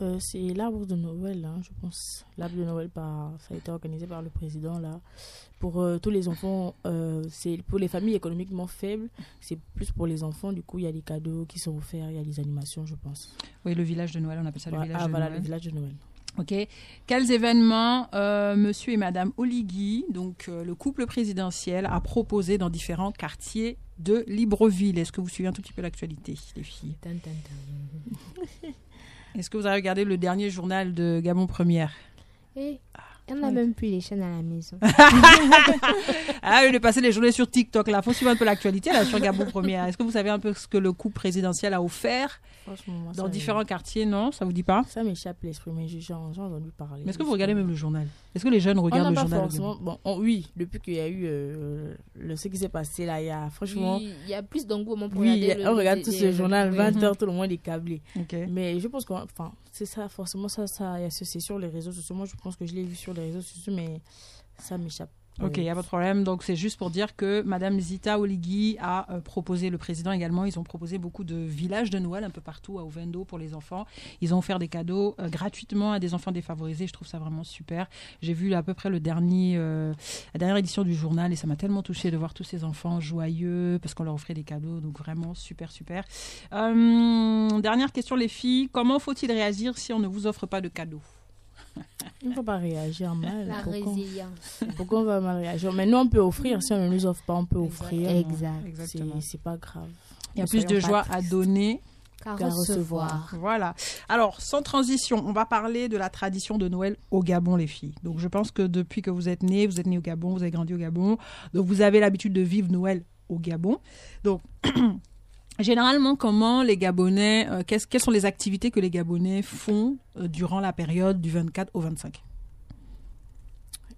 Euh, c'est l'arbre de Noël, hein, je pense. L'arbre de Noël, par, ça a été organisé par le président là. Pour euh, tous les enfants, euh, c'est pour les familles économiquement faibles, c'est plus pour les enfants. Du coup, il y a des cadeaux qui sont offerts, il y a des animations, je pense. Oui, le village de Noël, on appelle ça le village ah, de voilà, Noël. le village de Noël. Ok. Quels événements euh, Monsieur et Madame Oligui, donc euh, le couple présidentiel, a proposé dans différents quartiers de Libreville? Est-ce que vous suivez un tout petit peu l'actualité, les filles? <laughs> Est-ce que vous avez regardé le dernier journal de Gabon Première? Et on n'a même plus les chaînes à la maison. <laughs> Ah, il est passé les journées sur TikTok. Là, faut suivre un peu l'actualité là sur Gabon Première. Est-ce que vous savez un peu ce que le couple présidentiel a offert Franchement, moi, dans différents quartiers? Non, ça vous dit pas? Ça m'échappe l'esprit, mais j'ai entendu parler. Mais est-ce que vous regardez même le journal? Est-ce que les jeunes regardent n'a le pas journal forcément. Bon, on- oui, depuis qu'il y a eu euh, le, ce qui s'est passé là, il y a franchement. Oui, il y a plus d'engouement pour Oui, regarder le- on regarde les- tout les- ce journal, oui. 20h, tout le monde est câblé. Mais je pense que, enfin, c'est ça, forcément, ça, ça, il y a ce- c'est sur les réseaux sociaux. Moi, je pense que je l'ai vu sur les réseaux sociaux, mais ça m'échappe. Ok, il Euh, n'y a pas de problème. Donc, c'est juste pour dire que Madame Zita Oligui a euh, proposé, le président également, ils ont proposé beaucoup de villages de Noël un peu partout à Ovendo pour les enfants. Ils ont offert des cadeaux euh, gratuitement à des enfants défavorisés. Je trouve ça vraiment super. J'ai vu à peu près le dernier, euh, la dernière édition du journal et ça m'a tellement touché de voir tous ces enfants joyeux parce qu'on leur offrait des cadeaux. Donc, vraiment super, super. Dernière question, les filles. Comment faut-il réagir si on ne vous offre pas de cadeaux? <laughs> Il ne faut pas réagir mal. La Pourquoi, résilience. pourquoi on va mal réagir? Mais nous, on peut offrir. Si on ne nous offre pas, on peut offrir. Exact. Exactement. C'est c'est pas grave. Il y a plus de joie à donner Qu'à recevoir. Voilà. Alors, sans transition, on va parler de la tradition de Noël au Gabon, les filles. Donc, je pense que depuis que vous êtes nés, vous êtes nés au Gabon, vous avez grandi au Gabon. Donc, vous avez l'habitude de vivre Noël au Gabon. Donc, <clears throat> généralement, comment les Gabonais, euh, qu'est-ce- quelles sont les activités que les Gabonais font euh, durant la période du 24 au 25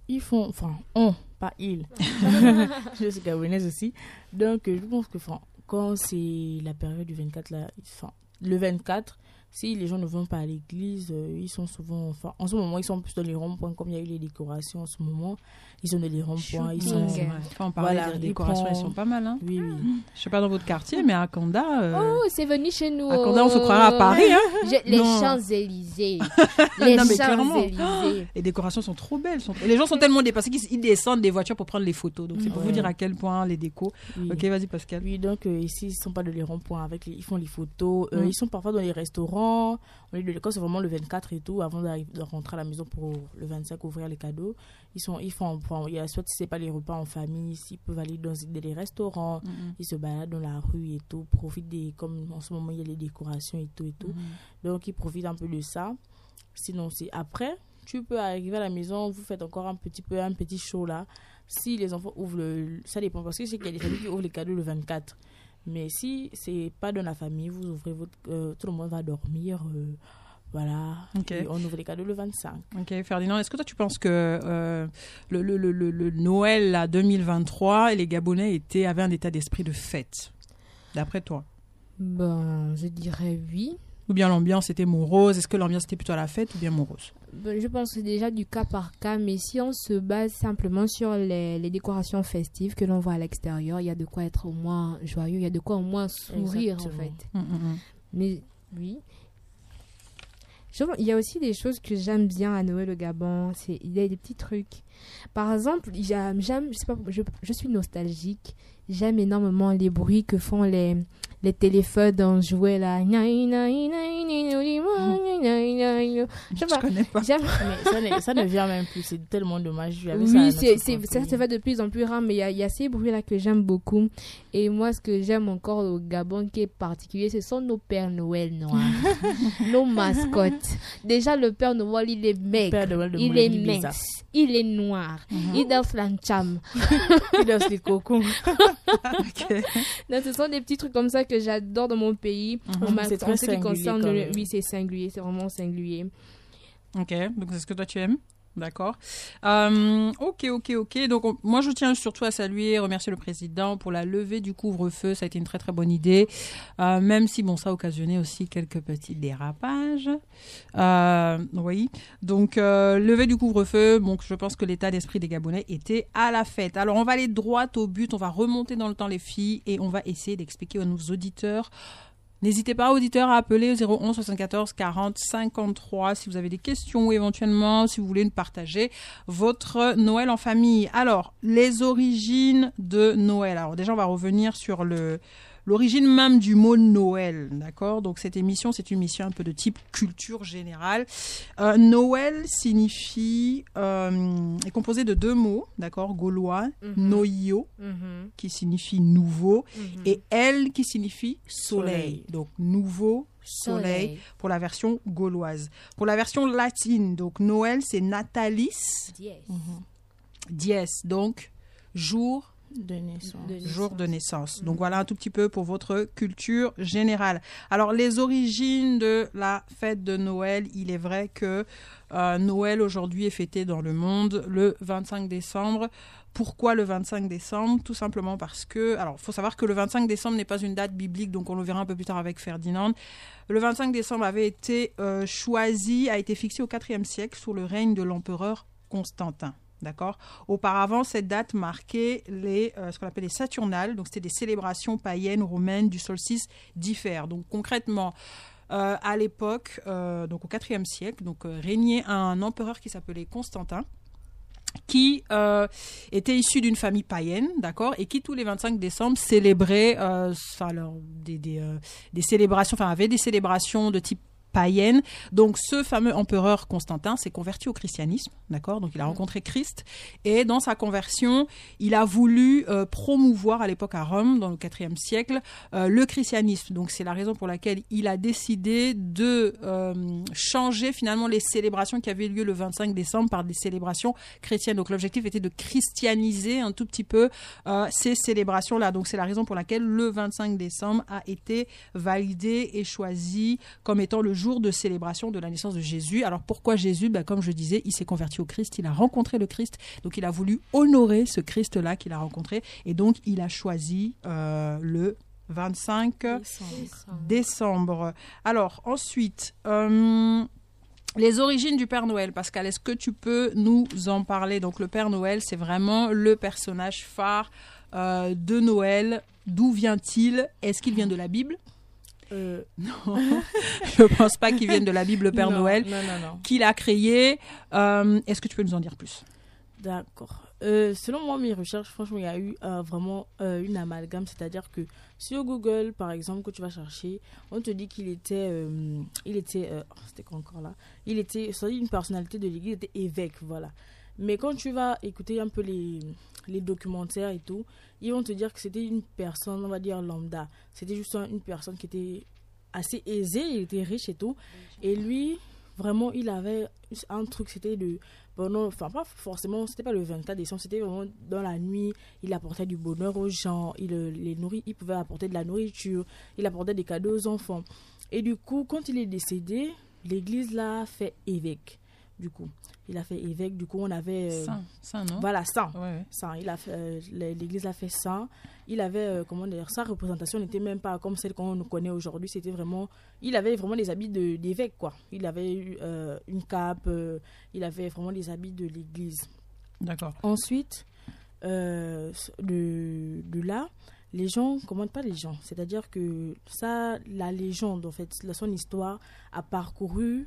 Ils font, enfin, on, pas ils. <laughs> je suis gabonaise aussi. Donc, euh, je pense que enfin, quand c'est la période du 24, là, enfin, le 24, si les gens ne vont pas à l'église, euh, ils sont souvent, enfin, en ce moment, ils sont plus dans les ronds-points, comme il y a eu les décorations en ce moment, ils dans les ronds-points, ils sont... Shopping. Enfin, on parlait Voilà, des décorations, elles prend- sont pas mal. Hein. Oui, oui. Je sais pas dans votre quartier, mais à Kanda, euh, Oh, c'est venu chez nous. à Kanda, on se croirait à Paris. Hein. <laughs> Je- les. Champs-Élysées. <laughs> les Non, mais clairement. Champs-Élysées. Les décorations sont trop belles. sont- Et les gens sont tellement dépassés qu'ils ils descendent des voitures pour prendre les photos. Donc c'est pour Ouais. vous dire à quel point les décos. oui. Ok, vas-y Pascal. Oui, donc euh, ici, ils sont pas dans les ronds-points, avec les- ils font les photos. euh, Mm. Ils sont parfois dans les restaurants. On est de l'école, c'est vraiment le 24 et tout, avant d'arriver- de rentrer à la maison pour le 25 ouvrir les cadeaux. Ils sont, ils font, il y a soit si c'est pas les repas en famille, s'ils peuvent aller dans des restaurants, ils se baladent dans la rue et tout, profitent des, comme en ce moment il y a les décorations et tout et tout. Donc ils profitent un peu de ça. Sinon c'est après, tu peux arriver à la maison, vous faites encore un petit peu un petit show là. Si les enfants ouvrent le, ça dépend parce que je sais qu'il y a des familles qui ouvrent les cadeaux le 24. Mais si c'est pas dans la famille, vous ouvrez votre, euh, tout le monde va dormir, euh, voilà. On ouvre les cadeaux le 25. Ok, Ferdinand, est-ce que toi tu penses que euh, le, le, le, le- Noël là, 2023 et les Gabonais étaient, avaient un état d'esprit de fête D'après toi? Ben, je dirais oui. Ou bien l'ambiance était morose? Est-ce que l'ambiance était plutôt à la fête ou bien morose? Ben, je pense déjà du cas par cas, mais si on se base simplement sur les, les décorations festives que l'on voit à l'extérieur, il y a de quoi être au moins joyeux, il y a de quoi au moins sourire en fait. Hum, hum, hum. Mais oui. Il y a aussi des choses que j'aime bien à Noël au Gabon. C'est il y a des petits trucs. Par exemple, j'aime, je, je suis nostalgique. J'aime énormément les bruits que font les les téléphones dans jouets là. Je pas. connais pas. Mais ça, ne- ça ne vient même plus, c'est tellement dommage. Ça Oui, ça oui. se fait de plus en plus rare, mais il y a, il y a ces bruits-là que j'aime beaucoup. Et moi, ce que j'aime encore au Gabon qui est particulier, ce sont nos Pères Noël noirs, nos mascottes. Déjà, le Père Noël, il est maigre, Père Noël de il est mince, il est noir, il danse l'ancham. Il danse les cocons. Ok. Donc, ce sont des petits trucs comme ça que j'adore dans mon pays. En, ma- C'est très ce qui concerne, le- oui, c'est singulier, c'est vraiment singulier. Ok, donc c'est ce que toi tu aimes? D'accord. Euh, ok, ok, ok. Donc on- moi je tiens surtout à saluer, remercier le président pour la levée du couvre-feu. Ça a été une très très bonne idée, Euh, même si bon ça a occasionné aussi quelques petits dérapages. Euh, oui. Donc levée du couvre-feu. Donc je pense que l'état d'esprit des Gabonais était à la fête. Alors on va aller droit au but. On va remonter dans le temps les filles et on va essayer d'expliquer à nos auditeurs N'hésitez pas, auditeurs, à appeler au 01 74 40 53 si vous avez des questions ou éventuellement si vous voulez nous partager votre Noël en famille. Alors, les origines de Noël. Alors déjà, on va revenir sur le l'origine même du mot Noël, d'accord? Donc cette émission, c'est une émission un peu de type culture générale. Euh, Noël signifie euh, est composé de deux mots, d'accord? Gaulois, Mhm. noio Mhm, qui signifie nouveau mhm. et elle qui signifie soleil. Soleil. Donc nouveau soleil, pour la version gauloise. Pour la version latine, donc Noël c'est Natalis Yes. dies, donc jour De naissance. De- jour de naissance. Donc voilà un tout petit peu pour votre culture générale. Alors les origines de la fête de Noël, il est vrai que euh, Noël aujourd'hui est fêté dans le monde le 25 décembre. Pourquoi le 25 décembre? Tout simplement parce que, alors il faut savoir que le 25 décembre n'est pas une date biblique, donc on le verra un peu plus tard avec Ferdinand. Le 25 décembre avait été euh, choisi, a été fixé au IVe siècle sous le règne de l'empereur Constantin. D'accord Auparavant, cette date marquait les, euh, ce qu'on appelle les Saturnales, donc c'était des célébrations païennes romaines du solstice d'Hiver. Donc concrètement, euh, à l'époque, euh, donc au IVe siècle, donc régnait un empereur qui s'appelait Constantin qui était issu d'une famille païenne, d'accord, et qui tous les 25 décembre célébrait des célébrations, enfin avait des célébrations de type païenne. Donc ce fameux empereur Constantin s'est converti au christianisme, d'accord? Donc il a rencontré Christ et dans sa conversion, il a voulu euh, promouvoir à l'époque à Rome, dans le IVe siècle, euh, le christianisme. Donc c'est la raison pour laquelle il a décidé de euh, changer finalement les célébrations qui avaient lieu le 25 décembre par des célébrations chrétiennes. Donc l'objectif était de christianiser un tout petit peu ces célébrations-là. Donc c'est la raison pour laquelle le 25 décembre a été validé et choisi comme étant le jour de célébration de la naissance de Jésus. Alors pourquoi Jésus? Ben, Comme je disais, il s'est converti au Christ, il a rencontré le Christ, donc il a voulu honorer ce Christ-là qu'il a rencontré, et donc il a choisi euh, le 25 Décembre. décembre. Alors, ensuite, euh, les origines du Père Noël. Pascal, est-ce que tu peux nous en parler? Donc, le Père Noël, c'est vraiment le personnage phare euh, de Noël. D'où vient-il? Est-ce qu'il vient de la Bible? Euh, <laughs> Je pense pas qu'il vienne de la Bible, le Père non, Noël. Non, non, non. Qui l'a créé Euh, Est-ce que tu peux nous en dire plus? D'accord. Euh, selon moi, mes recherches, franchement, il y a eu euh, vraiment euh, une amalgame. C'est-à-dire que sur Google, par exemple, que tu vas chercher, on te dit qu'il était. il était. oh, C'était quoi encore là? Il était. Dit une personnalité de l'église, il était évêque, voilà. Mais quand tu vas écouter un peu les, les documentaires et tout, ils vont te dire que c'était une personne, on va dire lambda. C'était juste un- une personne qui était assez aisée, il était riche et tout. Et lui, vraiment, il avait un truc, c'était de enfin pas forcément, c'était pas le 24 décembre, c'était vraiment dans la nuit, il apportait du bonheur aux gens, il les nourrit, il pouvait apporter de la nourriture, il apportait des cadeaux aux enfants. Et du coup, quand il est décédé, l'église l'a fait évêque. Du coup, il a fait évêque, du coup, on avait. euh, Saint, Saint, non? Voilà, saint. Ouais, ouais. Saint. Il a fait, euh, l'église l'a fait saint. Il avait, euh, comment dire, sa représentation n'était même pas comme celle qu'on nous connaît aujourd'hui. C'était vraiment, il avait vraiment les habits de- d'évêque, quoi. Il avait eu, euh, une cape, euh, il avait vraiment les habits de l'église. D'accord. Ensuite, euh, de, de là, les gens, comment pas les gens, c'est-à-dire que ça, la légende, en fait, son histoire a parcouru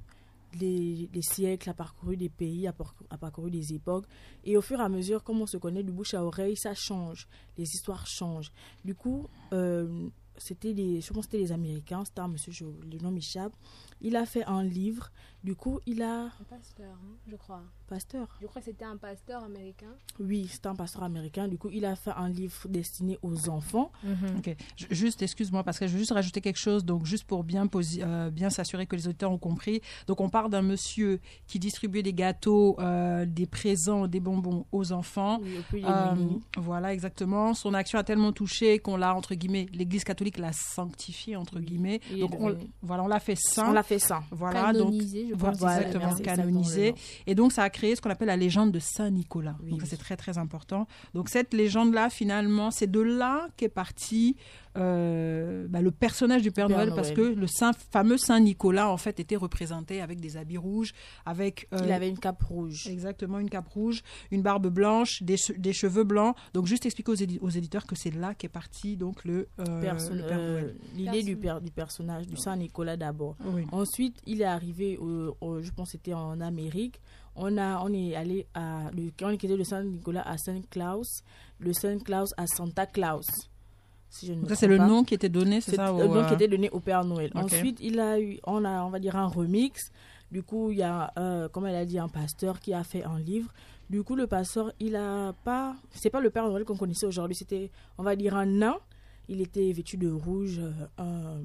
les, les siècles, a parcouru des pays, a, par- a parcouru des époques. Et au fur et à mesure, comme on se connaît du bouche à oreille, ça change. Les histoires changent. Du coup, euh, c'était des, je pense c'était les Américains, c'était un monsieur, je- le nom m'échappe. Il a fait un livre. Du coup, il a. Un pasteur, hein, je crois. Pasteur Je crois que c'était un pasteur américain. Oui, c'est un pasteur américain. Du coup, il a fait un livre destiné aux enfants. Ok. Ju- Juste, excuse-moi, parce que je veux juste rajouter quelque chose, donc juste pour bien, posi- euh, bien s'assurer que les auditeurs ont compris. Donc, on parle d'un monsieur qui distribuait des gâteaux, euh, des présents, des bonbons aux enfants. Oui, les Euh, voilà, exactement. Son action a tellement touché qu'on l'a, entre guillemets, l'Église catholique l'a sanctifié, entre guillemets. Donc, on, voilà, on l'a fait saint. On l'a fait ça. Voilà, donc, je pense. Voilà, exactement, merci, canonisé. Et donc, ça a créé ce qu'on appelle la légende de Saint-Nicolas. Oui, donc, oui. c'est très, très important. Donc, cette légende-là, finalement, c'est de là qu'est parti euh, bah, le personnage du Père, Père Noël, parce que le saint, fameux Saint-Nicolas, en fait, était représenté avec des habits rouges, avec... euh, Il avait une cape rouge. Exactement, une cape rouge, une barbe blanche, des, des cheveux blancs. Donc, juste expliquer aux, édi- aux éditeurs que c'est là qu'est parti donc le, euh, Perso- le Père Noël. L'idée du, père, du personnage, du Saint-Nicolas d'abord. Oui. Ensuite, il est arrivé, au, au- je pense que c'était en Amérique. On, a, on est allé à. Le, on est quitté de Saint-Nicolas à Saint-Claus, le Saint-Claus à Santa Claus. Si je ne me Donc, ça, c'est le nom qui était donné, c'est C'est ça le au, nom euh, qui était donné au Père Noël. Ensuite, il a eu, on a, on va dire, un remix. Du coup, il y a, euh, comme elle a dit, un pasteur qui a fait un livre. Du coup, le pasteur, il a pas, c'est pas le Père Noël qu'on connaissait aujourd'hui. C'était, on va dire, un nain. Il était vêtu de rouge, euh, un-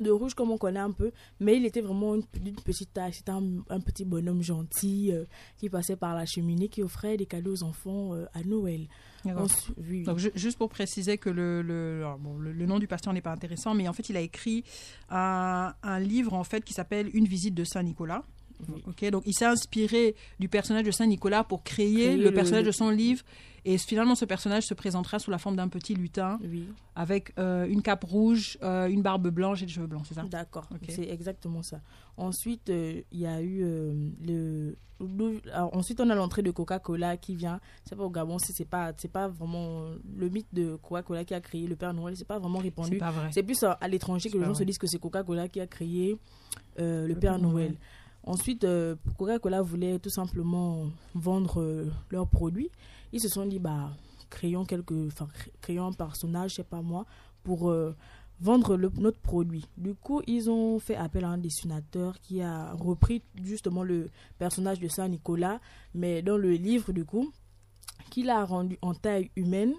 de rouge comme on connaît un peu, mais il était vraiment une, d'une petite taille. C'était un, un petit bonhomme gentil euh, qui passait par la cheminée, qui offrait des cadeaux aux enfants euh, à Noël. Oui, Donc, ju- juste pour préciser que le, le, alors, bon, le, le nom du pasteur n'est pas intéressant, mais en fait, il a écrit un, un livre en fait qui s'appelle Une visite de Saint Nicolas. oui. Ok, donc il s'est inspiré du personnage de Saint Nicolas pour créer, Créer le, personnage de son livre. Et finalement, ce personnage se présentera sous la forme d'un petit lutin oui. avec euh, une cape rouge, euh, une barbe blanche et des cheveux blancs, c'est ça? D'accord, c'est exactement ça. Ensuite, euh, il y a eu le. alors, ensuite, on a l'entrée de Coca-Cola qui vient. C'est pas au Gabon, c'est c'est pas, c'est pas vraiment le mythe de Coca-Cola qui a créé le Père Noël. C'est pas vraiment C'est répandu. pas vrai. C'est plus à, l'étranger que C'est les gens se disent que c'est Coca-Cola qui a créé le, Le Père Père Noël. Noël. Ensuite, Coca-Cola voulait tout simplement vendre leurs produits. Ils se sont dit, bah, créons, quelques, créons un personnage, je sais pas moi, pour euh, vendre le- notre produit. Du coup, ils ont fait appel à un dessinateur qui a repris justement le personnage de Saint-Nicolas, mais dans le livre, du coup, qu'il a rendu en taille humaine.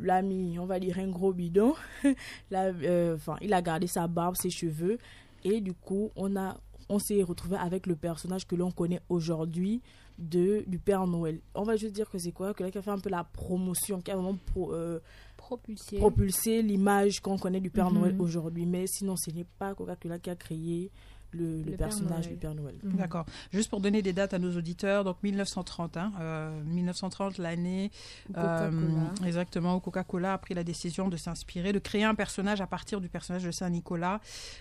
L'a mis, on va dire, un gros bidon. <laughs> Là, euh, il a gardé sa barbe, ses cheveux. Et du coup, on, a, on s'est retrouvé avec le personnage que l'on connaît aujourd'hui de, du Père Noël. On va juste dire que c'est quoi? Que là, qui a fait un peu la promotion, qui a vraiment pro- euh, Propulsé. propulsé l'image qu'on connaît du Père Mhm. Noël aujourd'hui. Mais sinon, ce n'est pas Coca-Cola qui a créé le, le Le Père personnage Noël. du Père Noël. Mhm. D'accord. Juste pour donner des dates à nos auditeurs, donc 1930, hein, euh, 1930, l'année euh, exactement où Coca-Cola a pris la décision de s'inspirer, de créer un personnage à partir du personnage de Saint-Nicolas.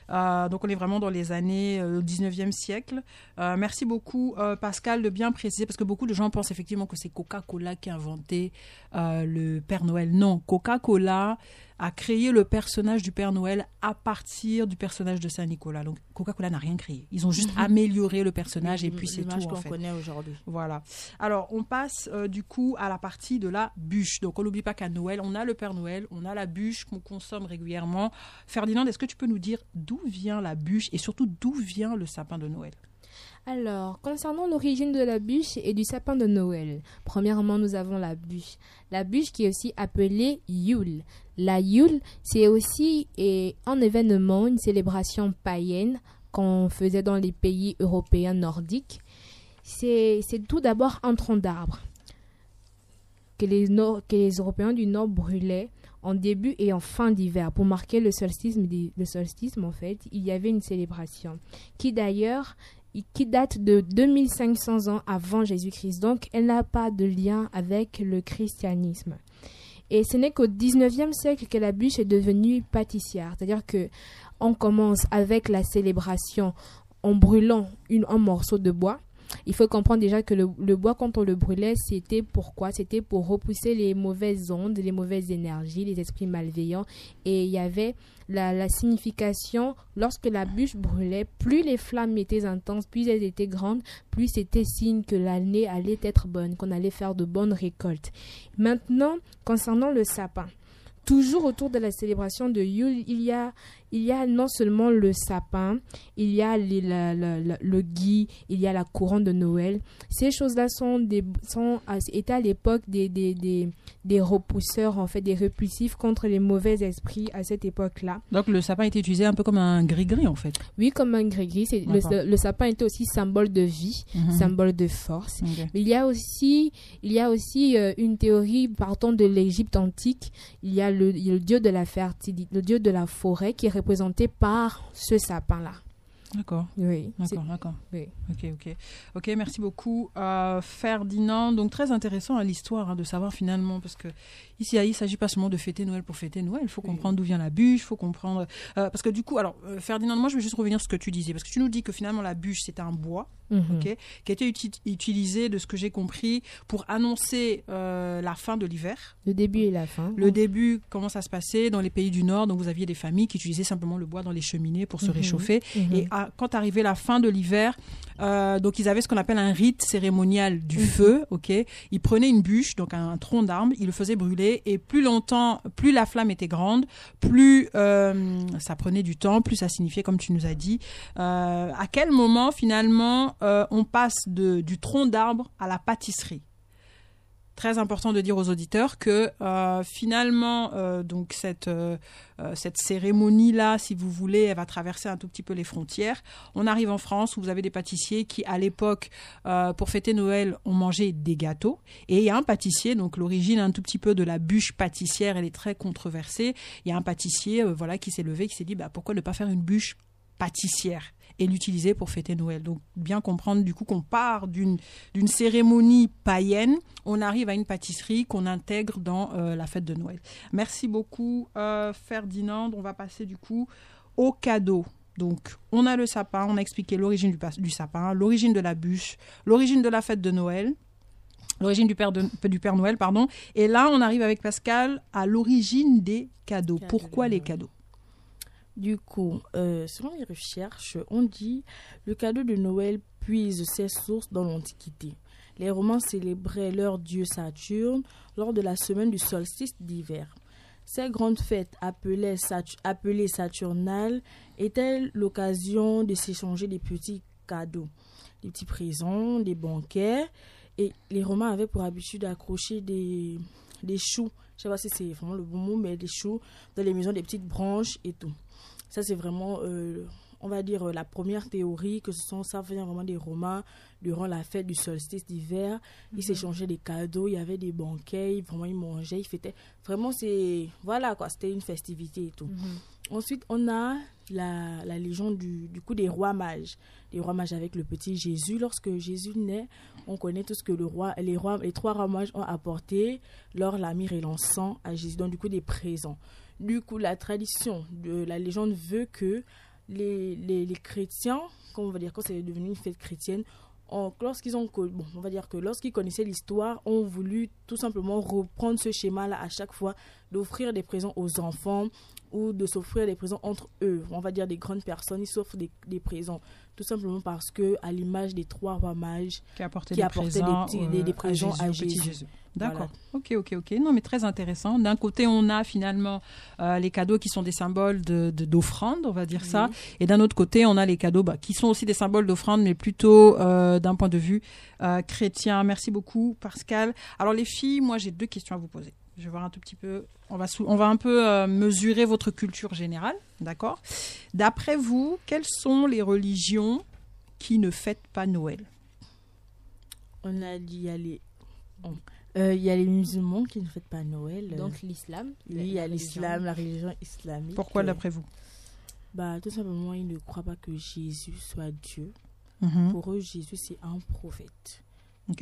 Euh, donc on est vraiment dans les années euh, 19e siècle. Euh, merci beaucoup euh, Pascal de bien préciser parce que beaucoup de gens pensent effectivement que c'est Coca-Cola qui a inventé euh, le Père Noël. Non, Coca-Cola a créé le personnage du Père Noël à partir du personnage de Saint-Nicolas. Donc Coca-Cola n'a rien créé. Ils ont juste Mhm. amélioré le personnage et puis c'est tout en qu'on fait. connaît aujourd'hui. Voilà. Alors, on passe euh, du coup à la partie de la bûche. Donc, on n'oublie pas qu'à Noël, on a le Père Noël, on a la bûche qu'on consomme régulièrement. Ferdinand, est-ce que tu peux nous dire d'où vient la bûche et surtout d'où vient le sapin de Noël? Alors, concernant l'origine de la bûche et du sapin de Noël, premièrement, nous avons la bûche. La bûche qui est aussi appelée Yule. La Yule, c'est aussi eh, un événement, une célébration païenne qu'on faisait dans les pays européens nordiques. C'est tout d'abord un tronc d'arbre que les, que les Européens du Nord brûlaient en début et en fin d'hiver pour marquer le solstice. Le solstice, en fait, il y avait une célébration qui d'ailleurs qui date de 2500 ans avant Jésus-Christ. Donc, elle n'a pas de lien avec le christianisme. Et ce n'est qu'au 19e siècle que la bûche est devenue pâtissière. C'est-à-dire que on commence avec la célébration en brûlant un morceau de bois. Il faut comprendre déjà que le, bois, quand on le brûlait, c'était pourquoi C'était pour repousser les mauvaises ondes, les mauvaises énergies, les esprits malveillants. Et il y avait la signification, lorsque la bûche brûlait, plus les flammes étaient intenses, plus elles étaient grandes, plus c'était signe que l'année allait être bonne, qu'on allait faire de bonnes récoltes. Maintenant, concernant le sapin, toujours autour de la célébration de Yule, il y a, il y a non seulement le sapin, il y a les- la- la- la- le gui, il y a la couronne de Noël. Ces choses-là sont, des, sont à- étaient à l'époque des, des, des, des repousseurs, en fait, des répulsifs contre les mauvais esprits à cette époque-là. Donc, le sapin était utilisé un peu comme un gris-gris en fait. Oui, comme un gris-gris, le, le sapin était aussi symbole de vie, Mhm. symbole de force. Il y a aussi, il y a aussi euh, une théorie partant de l'Égypte antique. Il y a le, il y a le dieu de la fertilité, le dieu de la forêt qui est représenté par ce sapin-là. D'accord. Oui. D'accord, d'accord. Oui. Ok, ok. Ok, merci beaucoup. Euh, Ferdinand, donc très intéressant à l'histoire hein, de savoir finalement, parce que ici, il ne s'agit pas seulement de fêter Noël pour fêter Noël, il faut Oui. comprendre d'où vient la bûche, il faut comprendre... euh, parce que du coup, alors, euh, Ferdinand, moi je vais juste revenir sur ce que tu disais, parce que tu nous dis que finalement la bûche, c'est un bois, Mhm. ok, qui a été uti- utilisé, de ce que j'ai compris, pour annoncer la fin de l'hiver. Le début et la fin. Le début, comment ça se passait dans les pays du Nord, donc vous aviez des familles qui utilisaient simplement le bois dans les cheminées pour se Mhm. réchauffer. Mhm. Et à- quand arrivait la fin de l'hiver, euh, donc ils avaient ce qu'on appelle un rite cérémonial du Mhm. feu, ok. Ils prenaient une bûche, donc un, tronc d'arbre, ils le faisaient brûler, et plus longtemps, plus la flamme était grande, plus euh, ça prenait du temps, plus ça signifiait, comme tu nous as dit. Euh, à quel moment finalement on passe de, du tronc d'arbre à la pâtisserie? Très important de dire aux auditeurs que euh, finalement, euh, donc cette euh, euh, cette cérémonie là, si vous voulez, elle va traverser un tout petit peu les frontières. On arrive en France où vous avez des pâtissiers qui, à l'époque, euh, pour fêter Noël, ont mangé des gâteaux. Et il y a un pâtissier, donc l'origine un tout petit peu de la bûche pâtissière, elle est très controversée. Il y a un pâtissier, euh, voilà, qui s'est levé, qui s'est dit, bah pourquoi ne pas faire une bûche pâtissière? Et l'utiliser pour fêter Noël. Donc bien comprendre du coup qu'on part d'une cérémonie païenne, on arrive à une pâtisserie qu'on intègre dans euh, la fête de Noël. Merci beaucoup euh, Ferdinand. On va passer du coup au cadeau. Donc on a le sapin, on a expliqué l'origine du, du sapin, l'origine de la bûche, l'origine de la fête de Noël. L'origine du Père, de- du Père Noël, pardon. Et là, on arrive avec Pascal à l'origine des cadeaux. Cadeaux Pourquoi de les cadeaux? Du coup, euh, selon les recherches, on dit le cadeau de Noël puise ses sources dans l'Antiquité. Les Romains célébraient leur dieu Saturne lors de la semaine du solstice d'hiver. Ces grandes fêtes appelées, Sat- appelées Saturnales étaient l'occasion de s'échanger des petits cadeaux, des petits présents, des banquets. Et les Romains avaient pour habitude d'accrocher des, des choux. Je sais pas si c'est vraiment le bon mot, mais des choux dans les maisons, des petites branches et tout. Ça, c'est vraiment, euh, on va dire, euh, la première théorie que ce sont, ça vient vraiment des Romains durant la fête du solstice d'hiver. Ils s'échangeaient des cadeaux, il y avait des banquets, ils- vraiment ils mangeaient, ils fêtaient. Vraiment, c'est, voilà quoi, c'était une festivité et tout. Mhm. Ensuite, on a la, la légende du, du coup des rois mages. Les rois mages avec le petit Jésus. Lorsque Jésus naît, on connaît tout ce que le roi, les, rois, les trois rois mages ont apporté lors la myrrhe et l'encens à Jésus. Donc, du coup, des présents. Du coup, la tradition la légende veut que les, les, chrétiens, comment on va dire, quand c'est devenu une fête chrétienne, lorsqu'ils ont bon, on va dire que lorsqu'ils connaissaient l'histoire, ont voulu tout simplement reprendre ce schéma-là à chaque fois d'offrir des présents aux enfants ou de s'offrir des présents entre eux. On va dire des grandes personnes, ils s'offrent des présents tout simplement parce que à l'image des trois rois mages, qui apportait Qui des présents, des petits- des- des présents à Jésus. D'accord. Ok, ok, ok. Non, mais très intéressant. D'un côté, on a finalement euh, les cadeaux qui sont des symboles de de- d'offrande, on va dire ça. Et d'un autre côté, on a les cadeaux bah, qui sont aussi des symboles d'offrande, mais plutôt euh, d'un point de vue euh, chrétien. Merci beaucoup, Pascal. Alors les filles, moi j'ai deux questions à vous poser. Je vais voir un tout petit peu. On va, on va un peu euh, mesurer votre culture générale, d'accord? D'après vous, quelles sont les religions qui ne fêtent pas Noël? On a dit il y a les euh, il y a les musulmans qui ne fêtent pas Noël. Donc l'islam. oui, il y a l'islam, la religion islamique. Pourquoi d'après vous? Bah tout simplement, ils ne croient pas que Jésus soit Dieu. Mhm. Pour eux, Jésus c'est un prophète.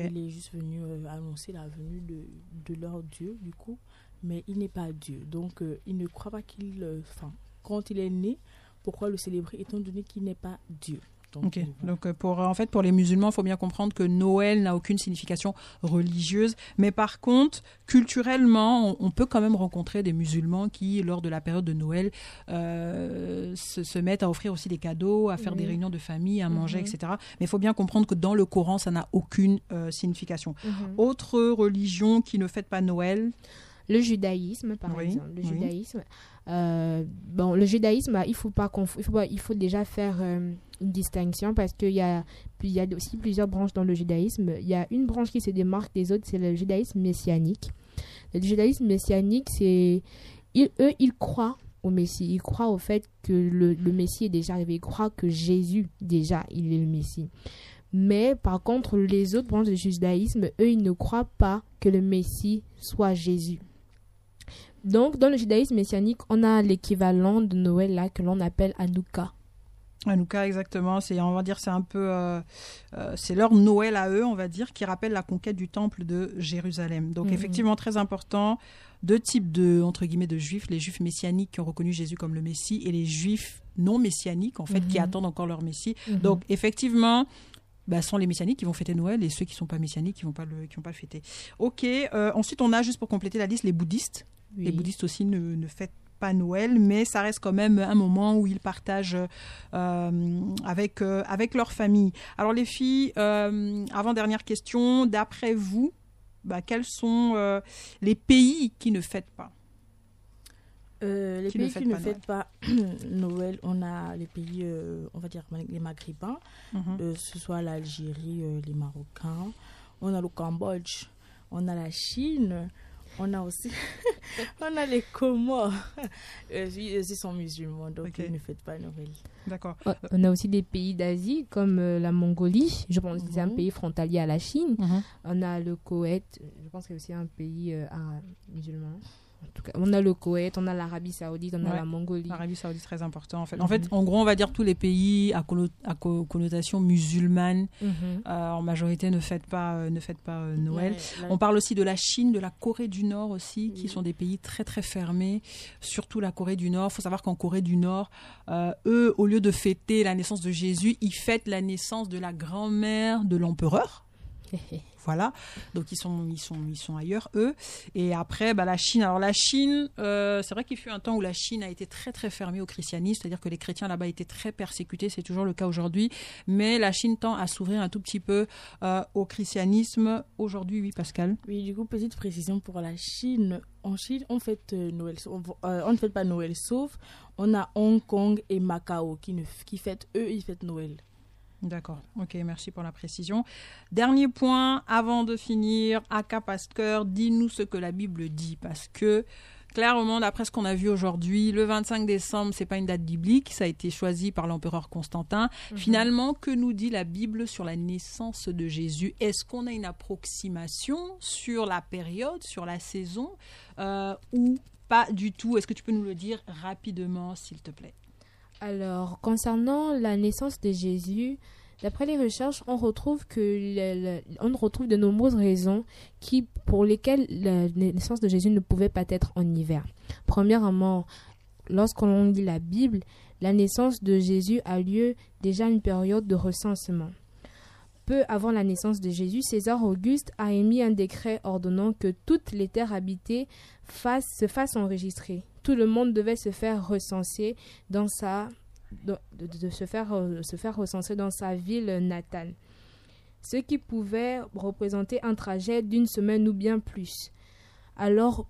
Il est juste venu euh, annoncer la venue de, de leur Dieu, du coup, mais il n'est pas Dieu. Donc, euh, ils ne croient pas qu'il. euh, Enfin, quand il est né, pourquoi le célébrer étant donné qu'il n'est pas Dieu? Donc, euh. Donc euh, pour en fait pour les musulmans, il faut bien comprendre que Noël n'a aucune signification religieuse, mais par contre culturellement, on, on peut quand même rencontrer des musulmans qui, lors de la période de Noël, euh, se, se mettent à offrir aussi des cadeaux, à faire des réunions de famille, à manger, Mhm. etc. Mais il faut bien comprendre que dans le Coran, ça n'a aucune euh, signification. Mhm. Autre religion qui ne fête pas Noël, Le judaïsme, par Oui, exemple. Le oui. judaïsme. euh, bon, le judaïsme, il faut pas confo- il faut, pas- il faut déjà faire euh, une distinction parce qu'il y a, y a aussi plusieurs branches dans le judaïsme. Il y a une branche qui se démarque des autres, c'est le judaïsme messianique. Le judaïsme messianique, c'est ils- eux, ils croient au Messie. Ils croient au fait que le, le Messie est déjà arrivé. Ils croient que Jésus, déjà, il est le Messie. Mais par contre, les autres branches du judaïsme, eux, ils ne croient pas que le Messie soit Jésus. Donc, dans le judaïsme messianique, on a l'équivalent de Noël là que l'on appelle Hanouka. Hanouka exactement, c'est on va dire c'est un peu euh, euh, c'est leur Noël à eux, on va dire, qui rappelle la conquête du temple de Jérusalem. Donc Mhm. effectivement très important, deux types de entre guillemets de juifs, les juifs messianiques qui ont reconnu Jésus comme le Messie et les juifs non messianiques en fait qui Mhm. attendent encore leur Messie. Donc, Donc effectivement, bah, sont les messianiques qui vont fêter Noël et ceux qui sont pas messianiques qui vont pas le qui vont pas le fêter. Ok. euh, ensuite on a juste pour compléter la liste les bouddhistes. Les bouddhistes aussi ne, ne fêtent pas Noël, mais ça reste quand même un moment où ils partagent euh, avec, euh, avec leur famille. Alors les filles, euh, avant-dernière question, d'après vous, bah, quels sont les pays qui ne fêtent pas? Les Qui ne pays fêtent qui ne fêtent pas <clears throat> Noël, on a les pays, on va dire les maghrébins, Mhm. euh, ce soit l'Algérie, les Marocains, on a le Cambodge, on a la Chine, on a aussi, <laughs> on a les Comores. Ils ils sont musulmans, donc ils ne fêtent pas Noël. D'accord. On a aussi des pays d'Asie comme euh, la Mongolie. Je pense que c'est un Mhm. pays frontalier à la Chine. Mhm. On a le Koweït. Je pense que c'est aussi un pays euh, arabe, musulman. En tout cas, on a le Koweït, on a l'Arabie Saoudite, on a la Mongolie. L'Arabie Saoudite très important en fait. Mhm. En fait, en gros, on va dire tous les pays à, conno- à co- connotation musulmane Mhm. euh, en majorité ne fêtent pas euh, ne fêtent pas euh, Noël. Ouais, On parle aussi de la Chine, de la Corée du Nord aussi, qui sont des pays très très fermés, surtout la Corée du Nord. Il faut savoir qu'en Corée du Nord, eux, au lieu de fêter la naissance de Jésus, ils fêtent la naissance de la grand-mère de l'empereur. <laughs> Voilà, donc ils sont, ils sont, ils sont ailleurs eux. Et après, bah, la Chine. Alors la Chine, euh, c'est vrai qu'il fut un temps où la Chine a été très très fermée au christianisme, c'est-à-dire que les chrétiens là-bas étaient très persécutés. C'est toujours le cas aujourd'hui, mais la Chine tend à s'ouvrir un tout petit peu euh, au christianisme aujourd'hui. Oui, Pascal. Oui, du coup, petite précision pour la Chine. En Chine, on fête euh, Noël. On, on ne fête pas Noël, sauf on a Hong Kong et Macao qui, ne, qui fêtent, eux, ils fêtent Noël. D'accord, ok, merci pour la précision. Dernier point, avant de finir, Aka Pasteur, dis-nous ce que la Bible dit, parce que Clairement, d'après ce qu'on a vu aujourd'hui, le 25 décembre, c'est pas une date biblique, ça a été choisi par l'empereur Constantin. Mhm. Finalement, que nous dit la Bible sur la naissance de Jésus? Est-ce qu'on a une approximation sur la période, sur la saison, euh, ou pas du tout? Est-ce que tu peux nous le dire rapidement, s'il te plaît? Alors, concernant la naissance de Jésus, d'après les recherches, on retrouve que on retrouve de nombreuses raisons qui, pour lesquelles la naissance de Jésus ne pouvait pas être en hiver. Premièrement, lorsqu'on lit la Bible, la naissance de Jésus a lieu déjà à une période de recensement. Peu avant la naissance de Jésus, César Auguste a émis un décret ordonnant que toutes les terres habitées se fassent enregistrer. Tout le monde devait se faire recenser dans sa de, euh, se faire recenser dans sa ville natale. Ce qui pouvait représenter un trajet d'une semaine ou bien plus. Alors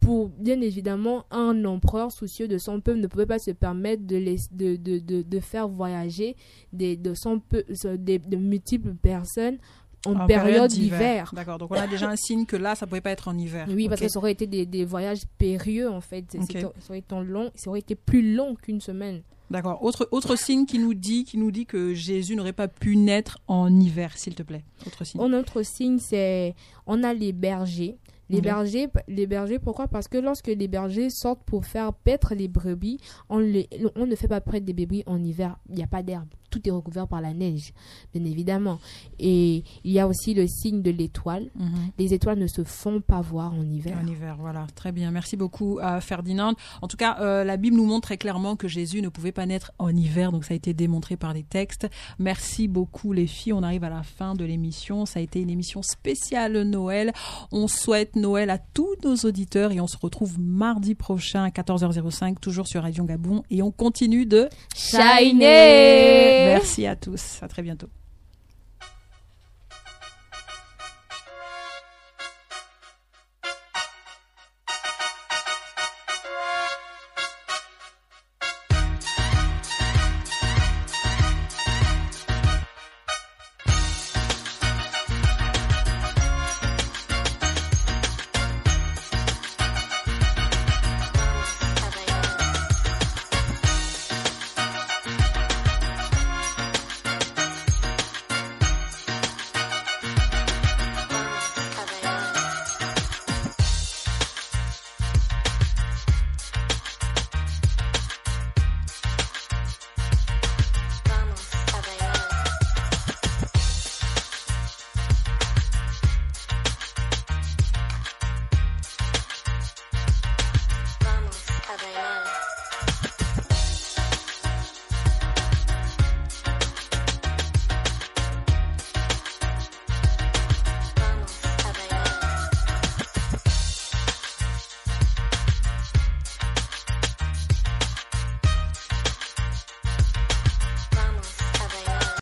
pour bien évidemment un empereur soucieux de son peuple ne pouvait pas se permettre de, les- de, de, de, de faire voyager des, de, son peu- des- de multiples personnes en, En période d'hiver. D'accord, donc on a déjà un signe que là, ça pouvait pas être en hiver. Oui, parce que ça aurait été des, des voyages périlleux en fait. Ok. C'était- Ça aurait été long, ça aurait été plus long qu'une semaine. D'accord. Autre, autre signe qui nous dit, qui nous dit que Jésus n'aurait pas pu naître en hiver, s'il te plaît. Autre signe. Un autre signe, c'est on a les bergers. Les bergers, les bergers, pourquoi? Parce que lorsque les bergers sortent pour faire paître les brebis, on, les- on ne fait pas paître des brebis en hiver. Il n'y a pas d'herbe. Tout est recouvert par la neige, bien évidemment. Et il y a aussi le signe de l'étoile. Mhm. Les étoiles ne se font pas voir en hiver. En hiver, voilà, très bien. Merci beaucoup à Ferdinand. En tout cas, euh, la Bible nous montre très clairement que Jésus ne pouvait pas naître en hiver, donc ça a été démontré par les textes. Merci beaucoup les filles. On arrive à la fin de l'émission. Ça a été une émission spéciale Noël. On souhaite Noël à tous nos auditeurs et on se retrouve mardi prochain à 14h05, toujours sur Radio Gabon. Et on continue de... Shiner Merci à tous. À très bientôt.